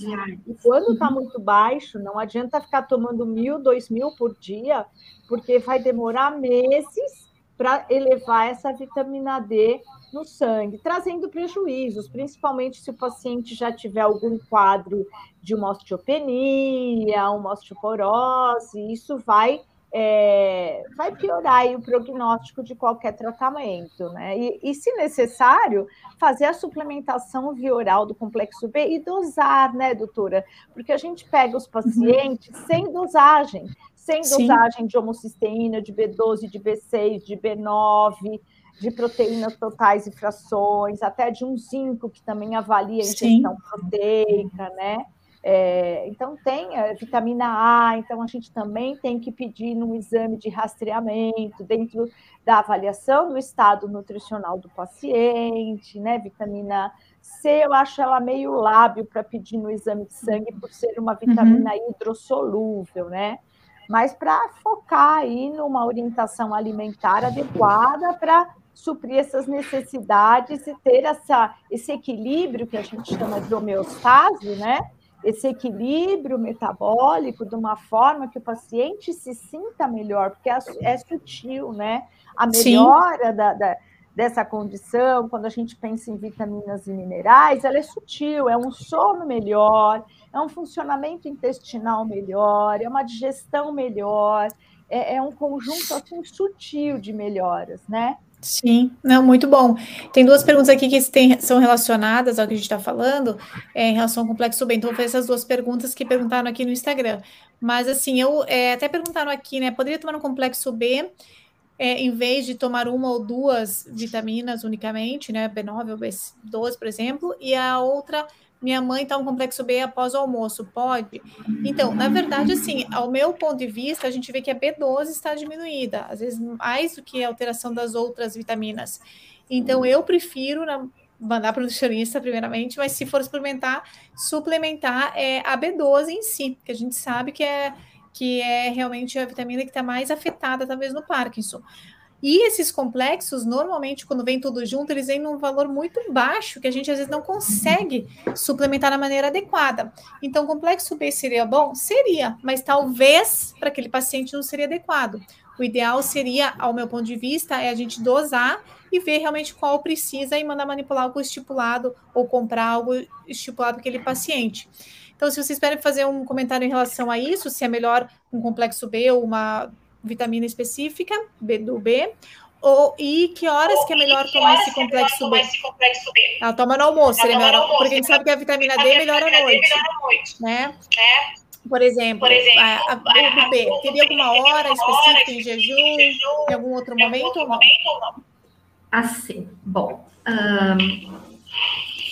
Speaker 3: E quando está muito baixo, não adianta ficar tomando mil, dois mil por dia, porque vai demorar meses para elevar essa vitamina D no sangue, trazendo prejuízos, principalmente se o paciente já tiver algum quadro de uma osteopenia, uma osteoporose, isso vai é, vai piorar o prognóstico de qualquer tratamento, né? E, e, se necessário, fazer a suplementação via oral do complexo B e dosar, né, doutora? Porque a gente pega os pacientes uhum. sem dosagem, sem dosagem Sim. de homocisteína, de B12, de B6, de B9, de proteínas totais e frações, até de um zinco, que também avalia a ingestão Sim. proteica, né? É, então, tem a vitamina A, então a gente também tem que pedir no exame de rastreamento, dentro da avaliação do estado nutricional do paciente, né? Vitamina C, eu acho ela meio lábio para pedir no exame de sangue, por ser uma vitamina uhum. hidrossolúvel, né? Mas para focar aí numa orientação alimentar adequada para suprir essas necessidades e ter essa, esse equilíbrio que a gente chama de homeostase, né? Esse equilíbrio metabólico de uma forma que o paciente se sinta melhor, porque é, é sutil, né? A melhora da, da, dessa condição, quando a gente pensa em vitaminas e minerais, ela é sutil, é um sono melhor, é um funcionamento intestinal melhor, é uma digestão melhor, é, é um conjunto assim sutil de melhoras, né?
Speaker 1: Sim, não, muito bom. Tem duas perguntas aqui que tem, são relacionadas ao que a gente está falando, é, em relação ao complexo B. Então, vou fazer essas duas perguntas que perguntaram aqui no Instagram. Mas, assim, eu é, até perguntaram aqui, né? Poderia tomar um complexo B é, em vez de tomar uma ou duas vitaminas unicamente, né, B9 ou B12, por exemplo, e a outra, minha mãe está um complexo B após o almoço, pode? Então, na verdade, assim, ao meu ponto de vista, a gente vê que a B12 está diminuída, às vezes mais do que a alteração das outras vitaminas. Então, eu prefiro na, mandar para o nutricionista, primeiramente, mas se for suplementar, suplementar é, a B12 em si, que a gente sabe que é que é realmente a vitamina que está mais afetada, talvez, no Parkinson. E esses complexos, normalmente, quando vem tudo junto, eles vêm num valor muito baixo, que a gente às vezes não consegue suplementar da maneira adequada. Então, complexo B seria bom? Seria, mas talvez para aquele paciente não seria adequado. O ideal seria, ao meu ponto de vista, é a gente dosar e ver realmente qual precisa e mandar manipular algo estipulado ou comprar algo estipulado para aquele paciente. Então, se vocês querem fazer um comentário em relação a isso, se é melhor um complexo B ou uma vitamina específica B do B, ou, e que horas que é melhor tomar esse complexo, B? esse complexo B? Ah, toma no almoço, seria melhor, almoço, porque a gente sabe que a vitamina D melhora à noite, né? Por exemplo, por exemplo a, a, o B, teria alguma hora específica em jejum, em algum outro momento ou não?
Speaker 2: Assim, bom, um,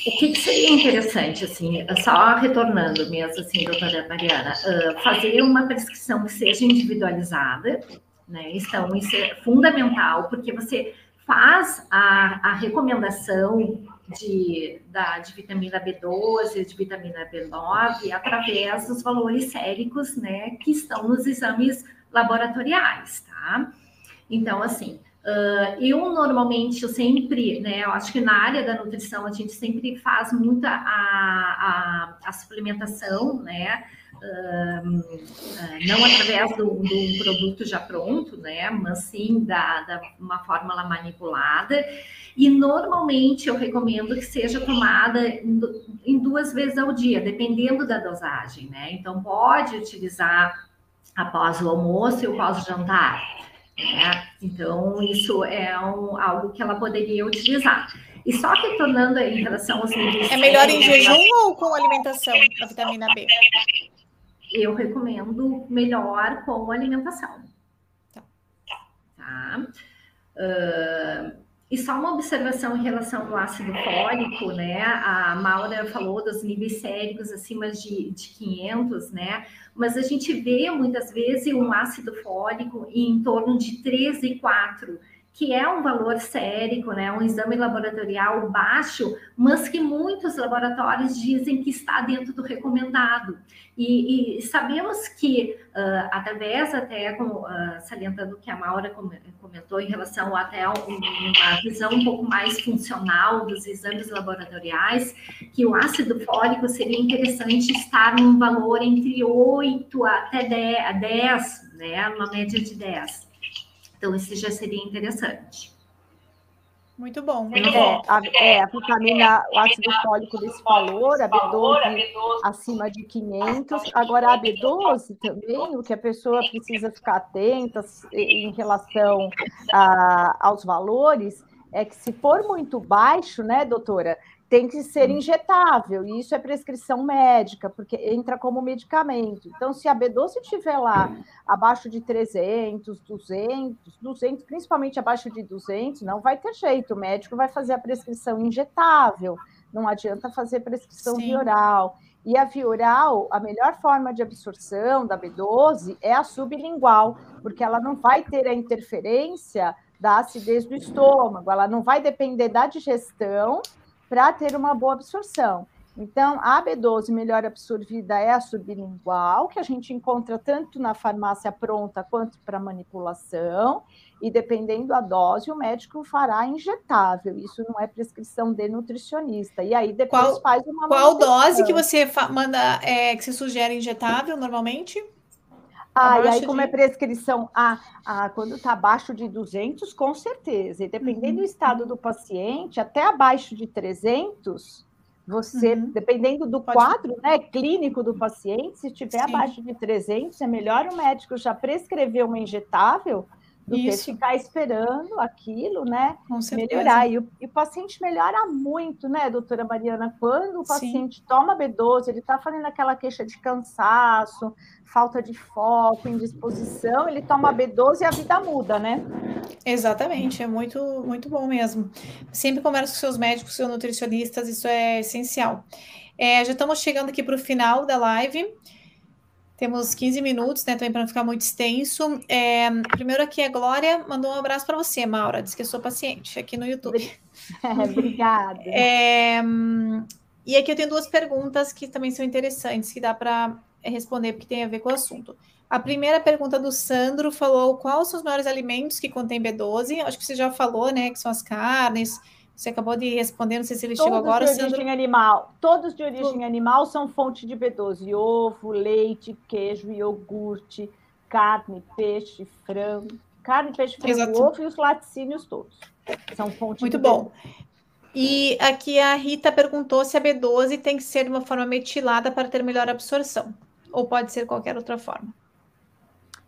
Speaker 2: o que, que, seria interessante, assim, só retornando mesmo, assim, doutora Mariana, uh, fazer uma prescrição que seja individualizada, né? Então, isso é fundamental, porque você faz a, a recomendação de, da, de vitamina B12, de vitamina B9, através dos valores séricos, né, que estão nos exames laboratoriais, tá? Então, assim, Uh, eu normalmente, eu sempre, né, eu acho que na área da nutrição a gente sempre faz muita a, a, a suplementação, né, uh, não através do, do, produto já pronto, né, mas sim da, da uma fórmula manipulada. E normalmente eu recomendo que seja tomada em, duas vezes ao dia, dependendo da dosagem, né. Então pode utilizar após o almoço e o jantar né? Então, isso é um, algo que ela poderia utilizar. E só retornando em relação aos.
Speaker 1: É melhor em jejum ou com alimentação, a vitamina B?
Speaker 2: Eu recomendo melhor com alimentação. Tá. tá? Uh, e só uma observação em relação ao ácido fólico, né? A Maura falou dos níveis séricos acima de, de 500, né? Mas a gente vê muitas vezes um ácido fólico em torno de 13 e 4 que é um valor sérico, né, um exame laboratorial baixo, mas que muitos laboratórios dizem que está dentro do recomendado. E, e sabemos que, uh, através até, como, uh, salientando o que a Maura comentou em relação até a uma visão um pouco mais funcional dos exames laboratoriais, que o ácido fólico seria interessante estar num valor entre 8 até 10, né, uma média de 10. Então, isso já seria interessante.
Speaker 1: Muito bom.
Speaker 3: Muito é, bom. A, é, a vitamina, o ácido fólico desse valor, a B12 acima de 500. Agora, a B12 também, o que a pessoa precisa ficar atenta em relação a, aos valores, é que se for muito baixo, né, doutora, tem que ser injetável, e isso é prescrição médica, porque entra como medicamento. Então, se a B12 estiver lá abaixo de 300, 200, 200, principalmente abaixo de 200, não vai ter jeito, o médico vai fazer a prescrição injetável, não adianta fazer prescrição Sim. via oral. E a via oral, a melhor forma de absorção da B12 é a sublingual, porque ela não vai ter a interferência da acidez do estômago, ela não vai depender da digestão para ter uma boa absorção. Então, a B12 melhor absorvida é a sublingual, que a gente encontra tanto na farmácia pronta quanto para manipulação, e dependendo da dose, o médico fará injetável. Isso não é prescrição de nutricionista. E aí depois qual, faz uma
Speaker 1: Qual dose que você manda, é, que você sugere injetável normalmente?
Speaker 3: Ah, e aí, como de... é prescrição, ah, ah, quando está abaixo de 200, com certeza. E dependendo uhum. do estado do paciente, até abaixo de 300, você, uhum. dependendo do Pode... quadro né, clínico do paciente, se estiver abaixo de 300, é melhor o médico já prescrever uma injetável do Isso. que ficar esperando aquilo, né? Melhorar. E o, e o, paciente melhora muito, né, doutora Mariana? Quando o paciente Sim. toma B12, ele está fazendo aquela queixa de cansaço, falta de foco, indisposição, ele toma B12 e a vida muda, né?
Speaker 1: Exatamente, é muito, muito bom mesmo. Sempre conversa com seus médicos, seus nutricionistas, isso é essencial. É, já estamos chegando aqui para o final da live. Temos 15 minutos, né? Também para não ficar muito extenso. É, primeiro aqui a Glória mandou um abraço para você, Maura. Diz que eu sou paciente aqui no YouTube.
Speaker 3: Obrigada.
Speaker 1: É, e aqui eu tenho duas perguntas que também são interessantes, que dá para responder, porque tem a ver com o assunto. A primeira pergunta do Sandro falou quais são os maiores alimentos que contêm B12. Acho que você já falou, né? Que são as carnes, você acabou de responder, não sei se ele
Speaker 3: Todos
Speaker 1: chegou agora.
Speaker 3: De origem Sandro... animal. Todos de origem animal são fonte de B12. Ovo, leite, queijo, iogurte, carne, peixe, frango. Carne, peixe, frango, Exato. ovo e os laticínios todos. São fonte
Speaker 1: Muito
Speaker 3: de
Speaker 1: bom. B12. E aqui a Rita perguntou se a B12 tem que ser de uma forma metilada para ter melhor absorção. Ou pode ser qualquer outra forma.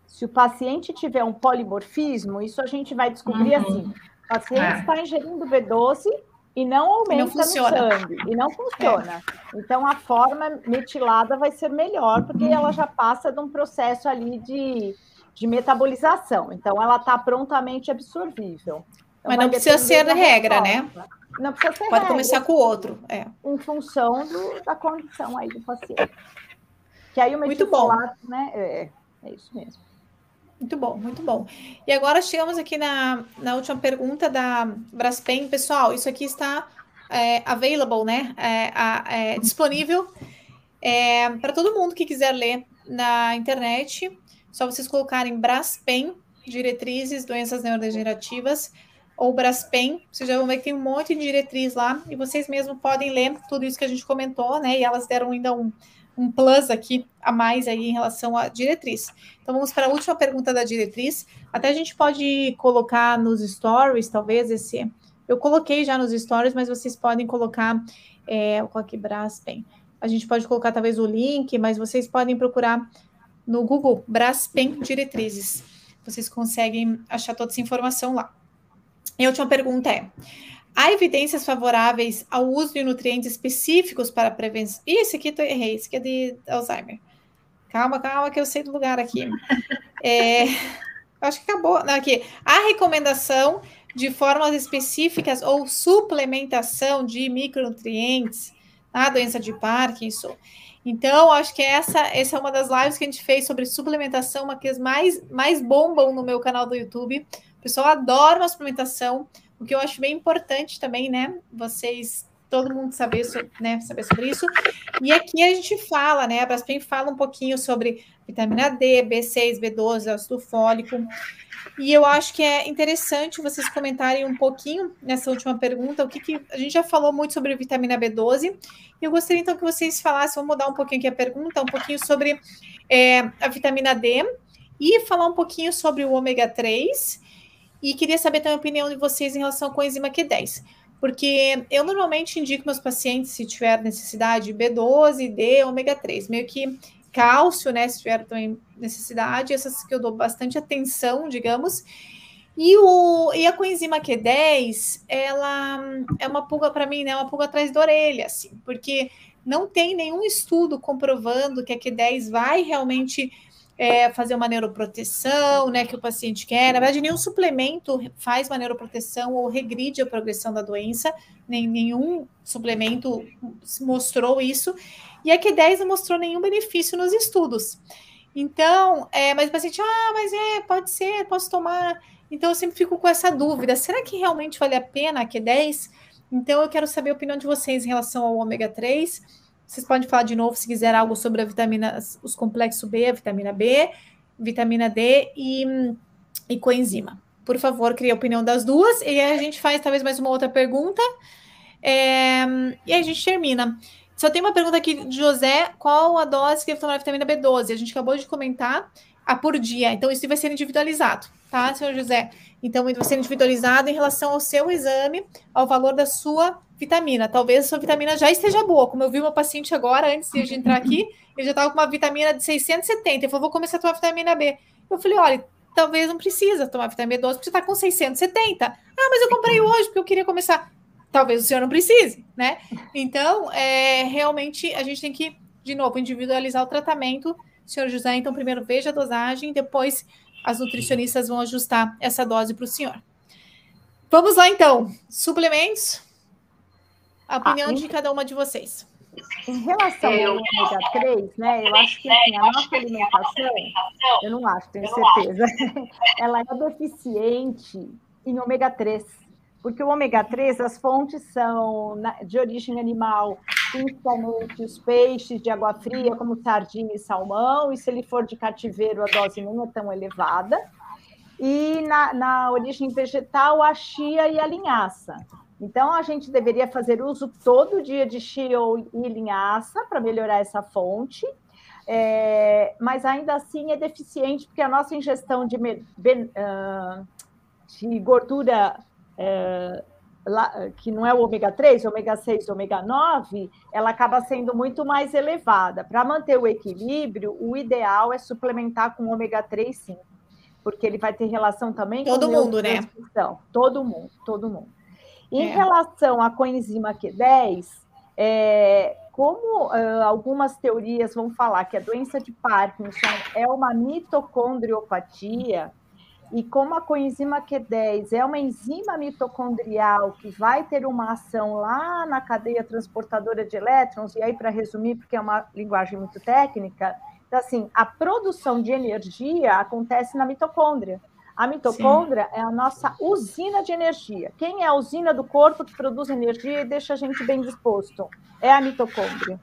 Speaker 3: Se o paciente tiver um polimorfismo, isso a gente vai descobrir uhum. assim o paciente é. está ingerindo B12 e não aumenta não no sangue, e não funciona. É. Então, a forma metilada vai ser melhor, porque ela já passa de um processo ali de, de metabolização. Então, ela está prontamente absorvível. Então,
Speaker 1: Mas não precisa ser regra, né?
Speaker 3: Não precisa ser
Speaker 1: Pode regra. começar com o outro. É.
Speaker 3: Em função do, da condição aí do paciente. Que aí o metilfolato, né? É, é isso mesmo.
Speaker 1: Muito bom, muito bom. E agora chegamos aqui na, na última pergunta da Braspen. Pessoal, isso aqui está é, available, né? É, é, disponível é, para todo mundo que quiser ler na internet. Só vocês colocarem Braspen, diretrizes, doenças neurodegenerativas, ou Braspen. Vocês já vão ver que tem um monte de diretriz lá e vocês mesmos podem ler tudo isso que a gente comentou, né? E elas deram ainda um um plus aqui a mais aí em relação à diretriz. Então vamos para a última pergunta da diretriz. Até a gente pode colocar nos stories, talvez esse. Eu coloquei já nos stories, mas vocês podem colocar é, o aqui Braspen. A gente pode colocar talvez o link, mas vocês podem procurar no Google Braspen Diretrizes. Vocês conseguem achar toda essa informação lá. E a última pergunta é: Há evidências favoráveis ao uso de nutrientes específicos para prevenção. Ih, esse aqui eu errei, esse aqui é de Alzheimer. Calma, calma, que eu sei do lugar aqui. É, acho que acabou. Não, aqui. Há recomendação de formas específicas ou suplementação de micronutrientes na doença de Parkinson. Então, acho que essa, essa é uma das lives que a gente fez sobre suplementação, uma que mais, mais bombam no meu canal do YouTube. O pessoal adora uma suplementação. O que eu acho bem importante também, né? Vocês, todo mundo saber, né, saber sobre isso. E aqui a gente fala, né? A Braskem fala um pouquinho sobre vitamina D, B6, B12, ácido fólico. E eu acho que é interessante vocês comentarem um pouquinho nessa última pergunta, o que, que a gente já falou muito sobre vitamina B12, e eu gostaria então que vocês falassem, vamos mudar um pouquinho aqui a pergunta, um pouquinho sobre é, a vitamina D e falar um pouquinho sobre o ômega 3 e queria saber também a opinião de vocês em relação à coenzima Q10. Porque eu normalmente indico meus pacientes, se tiver necessidade, B12, D, ômega 3, meio que cálcio, né? Se tiver também necessidade, essas que eu dou bastante atenção, digamos. E, o, e a coenzima Q10, ela é uma pulga para mim, né? Uma pulga atrás da orelha, assim, porque não tem nenhum estudo comprovando que a Q10 vai realmente é, fazer uma neuroproteção, né, que o paciente quer. Na verdade, nenhum suplemento faz uma neuroproteção ou regride a progressão da doença, nem, nenhum suplemento mostrou isso. E a Q10 não mostrou nenhum benefício nos estudos. Então, é, mas o paciente, ah, mas é, pode ser, posso tomar. Então, eu sempre fico com essa dúvida: será que realmente vale a pena a Q10? Então, eu quero saber a opinião de vocês em relação ao ômega 3 vocês podem falar de novo se quiser algo sobre a vitamina, os complexos B, a vitamina B, vitamina D e, e coenzima. Por favor, crie a opinião das duas e aí a gente faz talvez mais uma outra pergunta é, e aí a gente termina. Só tem uma pergunta aqui de José: qual a dose que deve tomar a vitamina B12? A gente acabou de comentar a por dia, então isso vai ser individualizado, tá, senhor José? Então, vai ser individualizado em relação ao seu exame, ao valor da sua vitamina. Talvez a sua vitamina já esteja boa. Como eu vi uma paciente agora, antes de entrar aqui, ele já estava com uma vitamina de 670. Ele falou, vou começar a tomar vitamina B. Eu falei, olha, talvez não precisa tomar vitamina B12 porque está com 670. Ah, mas eu comprei hoje porque eu queria começar. Talvez o senhor não precise, né? Então, é, realmente, a gente tem que, de novo, individualizar o tratamento. Senhor José, então, primeiro veja a dosagem, depois as nutricionistas vão ajustar essa dose para o senhor. Vamos lá, então. Suplementos. A opinião ah, de cada uma de vocês.
Speaker 3: Em relação ao ômega 3, né? Eu acho que assim, a nossa alimentação, eu não acho, tenho certeza, ela é deficiente em ômega 3. Porque o ômega 3, as fontes são de origem animal, principalmente os peixes de água fria, como sardinha e salmão, e se ele for de cativeiro, a dose não é tão elevada. E na, na origem vegetal, a chia e a linhaça. Então, a gente deveria fazer uso todo dia de chia e linhaça para melhorar essa fonte, é, mas ainda assim é deficiente, porque a nossa ingestão de, de gordura que não é o ômega 3, ômega 6, ômega 9, ela acaba sendo muito mais elevada. Para manter o equilíbrio, o ideal é suplementar com ômega 3, sim, porque ele vai ter relação também
Speaker 1: todo com mundo, né?
Speaker 3: Todo mundo, todo mundo. Em é. relação à coenzima Q10, é, como uh, algumas teorias vão falar que a doença de Parkinson é uma mitocondriopatia, e como a coenzima Q10 é uma enzima mitocondrial que vai ter uma ação lá na cadeia transportadora de elétrons, e aí, para resumir, porque é uma linguagem muito técnica, então, assim, a produção de energia acontece na mitocôndria. A mitocôndria Sim. é a nossa usina de energia. Quem é a usina do corpo que produz energia e deixa a gente bem disposto? É a mitocôndria.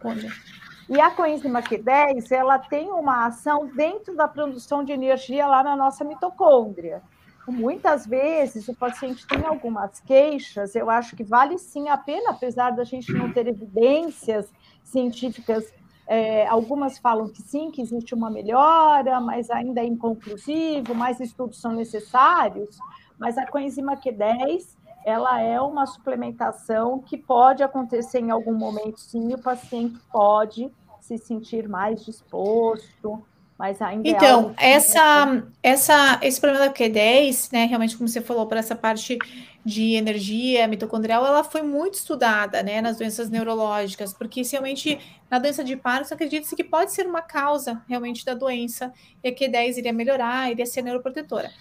Speaker 3: E a coenzima Q10, ela tem uma ação dentro da produção de energia lá na nossa mitocôndria. Muitas vezes o paciente tem algumas queixas, eu acho que vale sim a pena, apesar da gente não ter evidências científicas é, algumas falam que sim, que existe uma melhora, mas ainda é inconclusivo, mais estudos são necessários. Mas a coenzima Q10 ela é uma suplementação que pode acontecer em algum momento, sim, o paciente pode se sentir mais disposto, mas ainda
Speaker 1: é então, é essa, essa, esse problema da Q10, né, realmente, como você falou, para essa parte de energia mitocondrial, ela foi muito estudada, né, nas doenças neurológicas, porque realmente na doença de Parkinson acredita-se que pode ser uma causa realmente da doença, e a Q10 iria melhorar, iria ser neuroprotetora.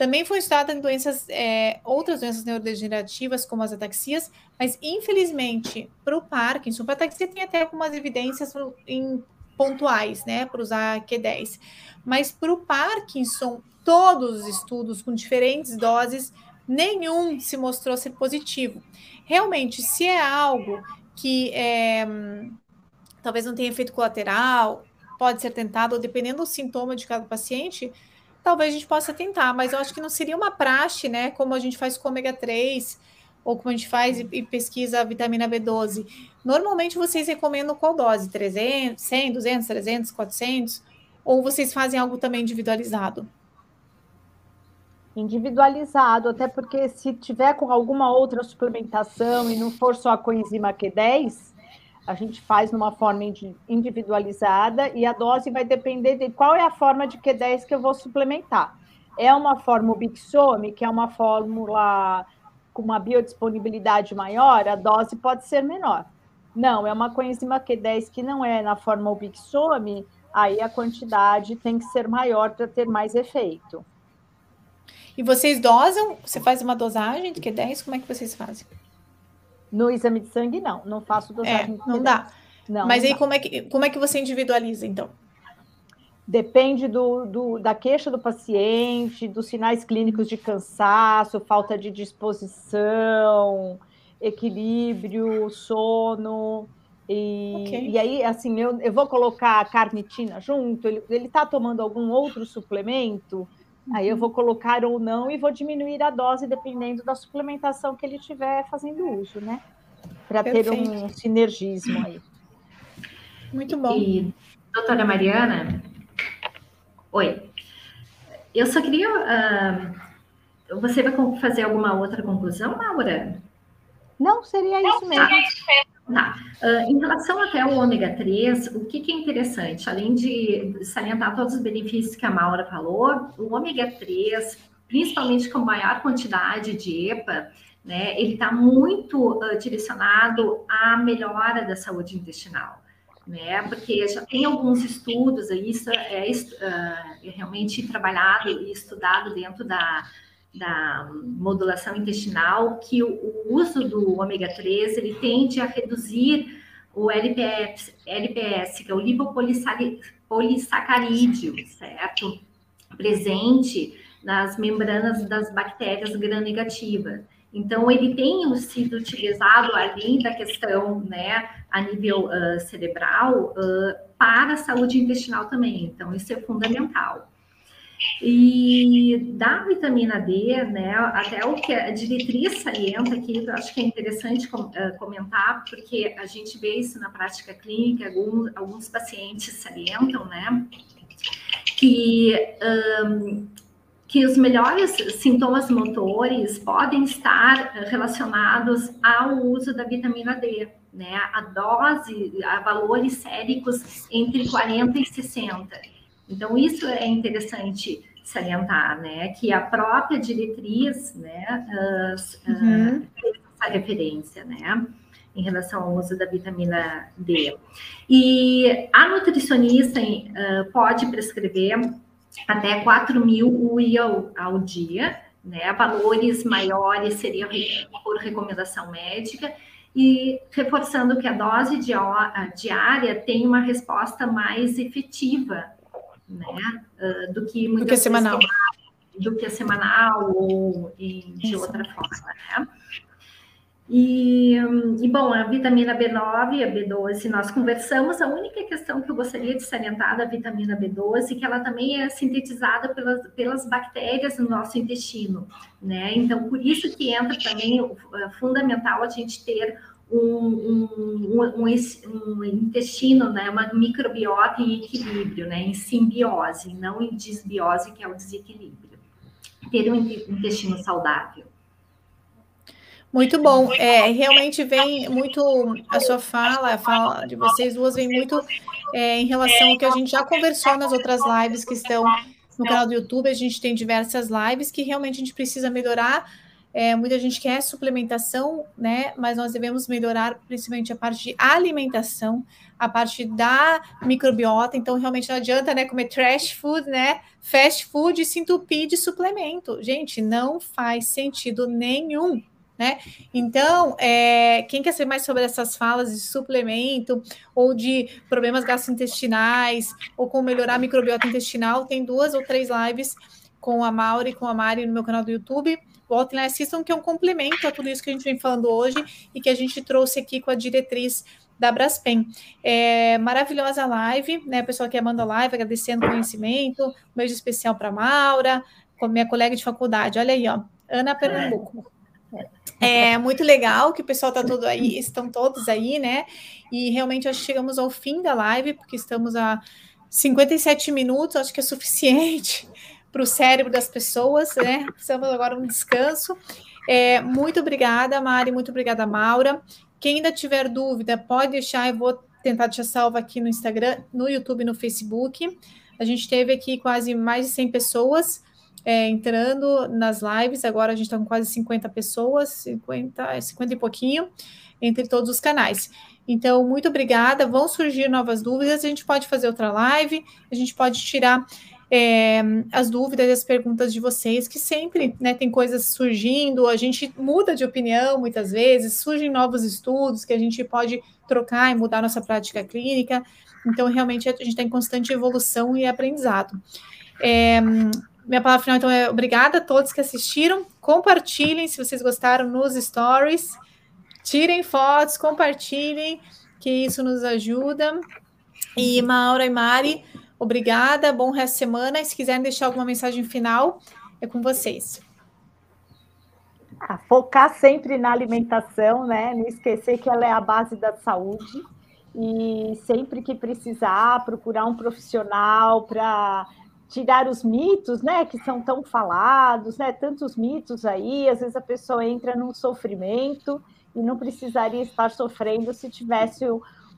Speaker 1: Também foi estudada em doenças, é, outras doenças neurodegenerativas, como as ataxias, mas infelizmente, para o Parkinson, para a ataxia tem até algumas evidências em pontuais, né, para usar Q10. Mas para o Parkinson, todos os estudos com diferentes doses, nenhum se mostrou ser positivo. Realmente, se é algo que é, talvez não tenha efeito colateral, pode ser tentado, dependendo do sintoma de cada paciente, talvez a gente possa tentar, mas eu acho que não seria uma praxe, né, como a gente faz com ômega 3, ou como a gente faz e, e pesquisa a vitamina B12, normalmente vocês recomendam qual dose? 300, 100, 200, 300, 400? Ou vocês fazem algo também individualizado?
Speaker 3: Individualizado, até porque se tiver com alguma outra suplementação e não for só a coenzima Q10, a gente faz numa forma individualizada e a dose vai depender de qual é a forma de Q10 que eu vou suplementar. É uma fórmula Bixome, que é uma fórmula com uma biodisponibilidade maior, a dose pode ser menor. Não, é uma coenzima Q10 que não é na forma Ubixome, aí a quantidade tem que ser maior para ter mais efeito.
Speaker 1: E vocês dosam? Você faz uma dosagem de Q10? Como é que vocês fazem?
Speaker 3: No exame de sangue, não. Não faço dosagem.
Speaker 1: É, não dá. Não, Mas não aí, dá. Como, é que, como é que você individualiza, então?
Speaker 3: Depende do, do, da queixa do paciente, dos sinais clínicos de cansaço, falta de disposição, equilíbrio, sono. E, okay. e aí, assim, eu, eu vou colocar a carnitina junto, ele está tomando algum outro suplemento. Aí eu vou colocar ou não e vou diminuir a dose dependendo da suplementação que ele estiver fazendo uso, né? Para ter um sinergismo aí.
Speaker 1: Muito bom.
Speaker 2: E, doutora Mariana, Oi. Eu só queria. Uh, você vai fazer alguma outra conclusão, Laura?
Speaker 3: Não, seria isso mesmo.
Speaker 2: Tá. Uh, em relação até ao ômega 3, o que, que, é interessante? Além de salientar todos os benefícios que a Maura falou, o ômega 3, principalmente com maior quantidade de EPA, né, ele está muito uh, direcionado à melhora da saúde intestinal. Né, porque já tem alguns estudos isso é, uh, é realmente trabalhado e estudado dentro da, da modulação intestinal, que o, o uso do ômega 3 ele tende a reduzir o LPS, LPS que é o lipopolissacarídeo, certo? Presente nas membranas das bactérias gram-negativa. Então, ele tem sido utilizado além da questão, né, a nível uh, cerebral, uh, para a saúde intestinal também. Então, isso é fundamental. E da vitamina D, né, até o que a diretriz salienta aqui, eu acho que é interessante comentar, porque a gente vê isso na prática clínica, alguns, alguns pacientes salientam, né, que, um, que os melhores sintomas motores podem estar relacionados ao uso da vitamina D, né, a dose, a valores séricos entre 40 e 60. Então, isso é interessante salientar, né? Que a própria diretriz, né, uh, uhum. essa referência, né? Em relação ao uso da vitamina D. E a nutricionista uh, pode prescrever até 4 mil UI ao, ao dia, né? Valores maiores seriam por recomendação médica, e reforçando que a dose diária tem uma resposta mais efetiva né? Uh, do que
Speaker 1: do que semanal.
Speaker 2: do que semanal ou de Isso. outra forma, né? E, e, bom, a vitamina B9 e a B12 nós conversamos. A única questão que eu gostaria de salientar da vitamina B12 é que ela também é sintetizada pelas, pelas bactérias no nosso intestino, né? Então, por isso que entra também é fundamental a gente ter um, um, um, um, intestino, né, uma microbiota em equilíbrio, né, em simbiose, não em disbiose, que é o desequilíbrio. Ter um intestino saudável.
Speaker 1: Muito bom. É, realmente vem muito a sua fala, a fala de vocês duas vem muito é, em relação ao que a gente já conversou nas outras lives que estão no canal do YouTube. A gente tem diversas lives que realmente a gente precisa melhorar é, muita gente quer suplementação, né? Mas nós devemos melhorar principalmente a parte de alimentação, a parte da microbiota. Então, realmente não adianta, né, comer trash food, né? Fast food e se entupir de suplemento. Gente, não faz sentido nenhum. Né? Então, é, quem quer saber mais sobre essas falas de suplemento ou de problemas gastrointestinais ou como melhorar a microbiota intestinal, tem duas ou três lives com a Mauri e com a Mari no meu canal do YouTube voltem lá, assistam, que é um complemento a tudo isso que a gente vem falando hoje e que a gente trouxe aqui com a diretriz da Braskem. É, maravilhosa live, né? Pessoal que manda live, agradecendo o conhecimento, um beijo especial para Maura, minha colega de faculdade. Olha aí, ó, Ana Pernambuco. É muito legal que o pessoal está todo aí, estão todos aí, né? E realmente acho que chegamos ao fim da live, porque estamos a 57 minutos, acho que é suficiente para o cérebro das pessoas, né? Precisamos agora um descanso. É, muito obrigada, Mari, muito obrigada, Maura. Quem ainda tiver dúvida, pode deixar, eu vou tentar deixar salva aqui no Instagram, no YouTube, no Facebook. A gente teve aqui quase mais de 100 pessoas é, entrando nas lives, agora a gente está com quase 50 pessoas, 50, 50 e pouquinho, entre todos os canais. Então, muito obrigada. Vão surgir novas dúvidas, a gente pode fazer outra live, a gente pode tirar é, as dúvidas e as perguntas de vocês, que sempre né, tem coisas surgindo, a gente muda de opinião muitas vezes, surgem novos estudos que a gente pode trocar e mudar nossa prática clínica. Então, realmente, a gente está em constante evolução e aprendizado. É, minha palavra final, então, é obrigada a todos que assistiram. Compartilhem se vocês gostaram nos stories. Tirem fotos, compartilhem, que isso nos ajuda. E Maura e Mari, Obrigada, bom resto de semana. E se quiserem deixar alguma mensagem final, é com vocês.
Speaker 3: Ah, focar sempre na alimentação, né? Não esquecer que ela é a base da saúde. E sempre que precisar, procurar um profissional para tirar os mitos, né, que são tão falados, né, tantos mitos aí, às vezes a pessoa entra num sofrimento e não precisaria estar sofrendo se tivesse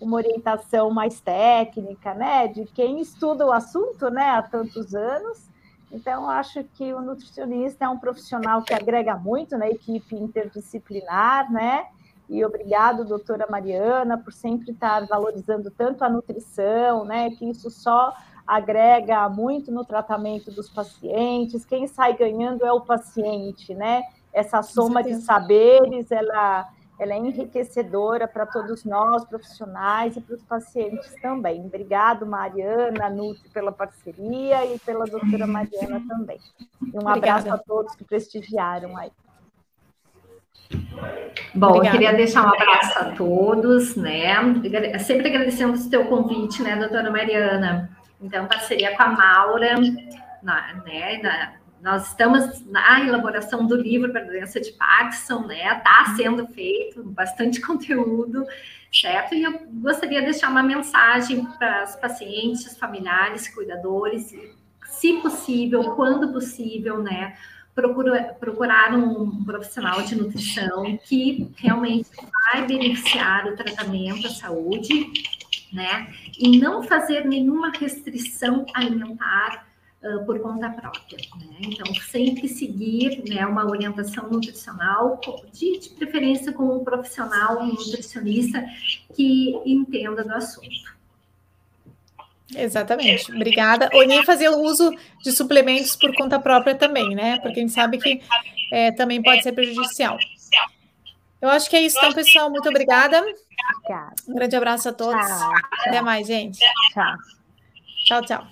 Speaker 3: uma orientação mais técnica, né, de quem estuda o assunto, né, há tantos anos. Então, acho que o nutricionista é um profissional que agrega muito na equipe interdisciplinar, né? E obrigado, doutora Mariana, por sempre estar valorizando tanto a nutrição, né? Que isso só agrega muito no tratamento dos pacientes. Quem sai ganhando é o paciente, né? Essa soma de saberes, ela ela é enriquecedora para todos nós, profissionais, e para os pacientes também. Obrigado, Mariana, Nutri, pela parceria e pela doutora Mariana também. E um Obrigada. abraço a todos que prestigiaram aí.
Speaker 2: Bom, Obrigada. eu queria deixar um abraço a todos, né? Sempre agradecendo o teu convite, né, doutora Mariana? Então, parceria com a Maura, na, né, na, nós estamos na elaboração do livro para a doença de Parkinson, né? Está sendo feito bastante conteúdo, certo? E eu gostaria de deixar uma mensagem para os pacientes, familiares, cuidadores, se possível, quando possível, né? Procura, procurar um profissional de nutrição que realmente vai beneficiar o tratamento, a saúde, né? E não fazer nenhuma restrição alimentar uh, por conta própria. Né? Então, sempre seguir né, uma orientação nutricional, de, de preferência com um profissional, um nutricionista que entenda do assunto.
Speaker 1: Exatamente, obrigada. Ou nem fazer o uso de suplementos por conta própria também, né? Porque a gente sabe que é, também pode ser prejudicial. Eu acho que é isso, então, pessoal. Muito obrigada. Um grande abraço a todos. Tchau. Até mais, gente.
Speaker 3: Tchau.
Speaker 1: Tchau, tchau.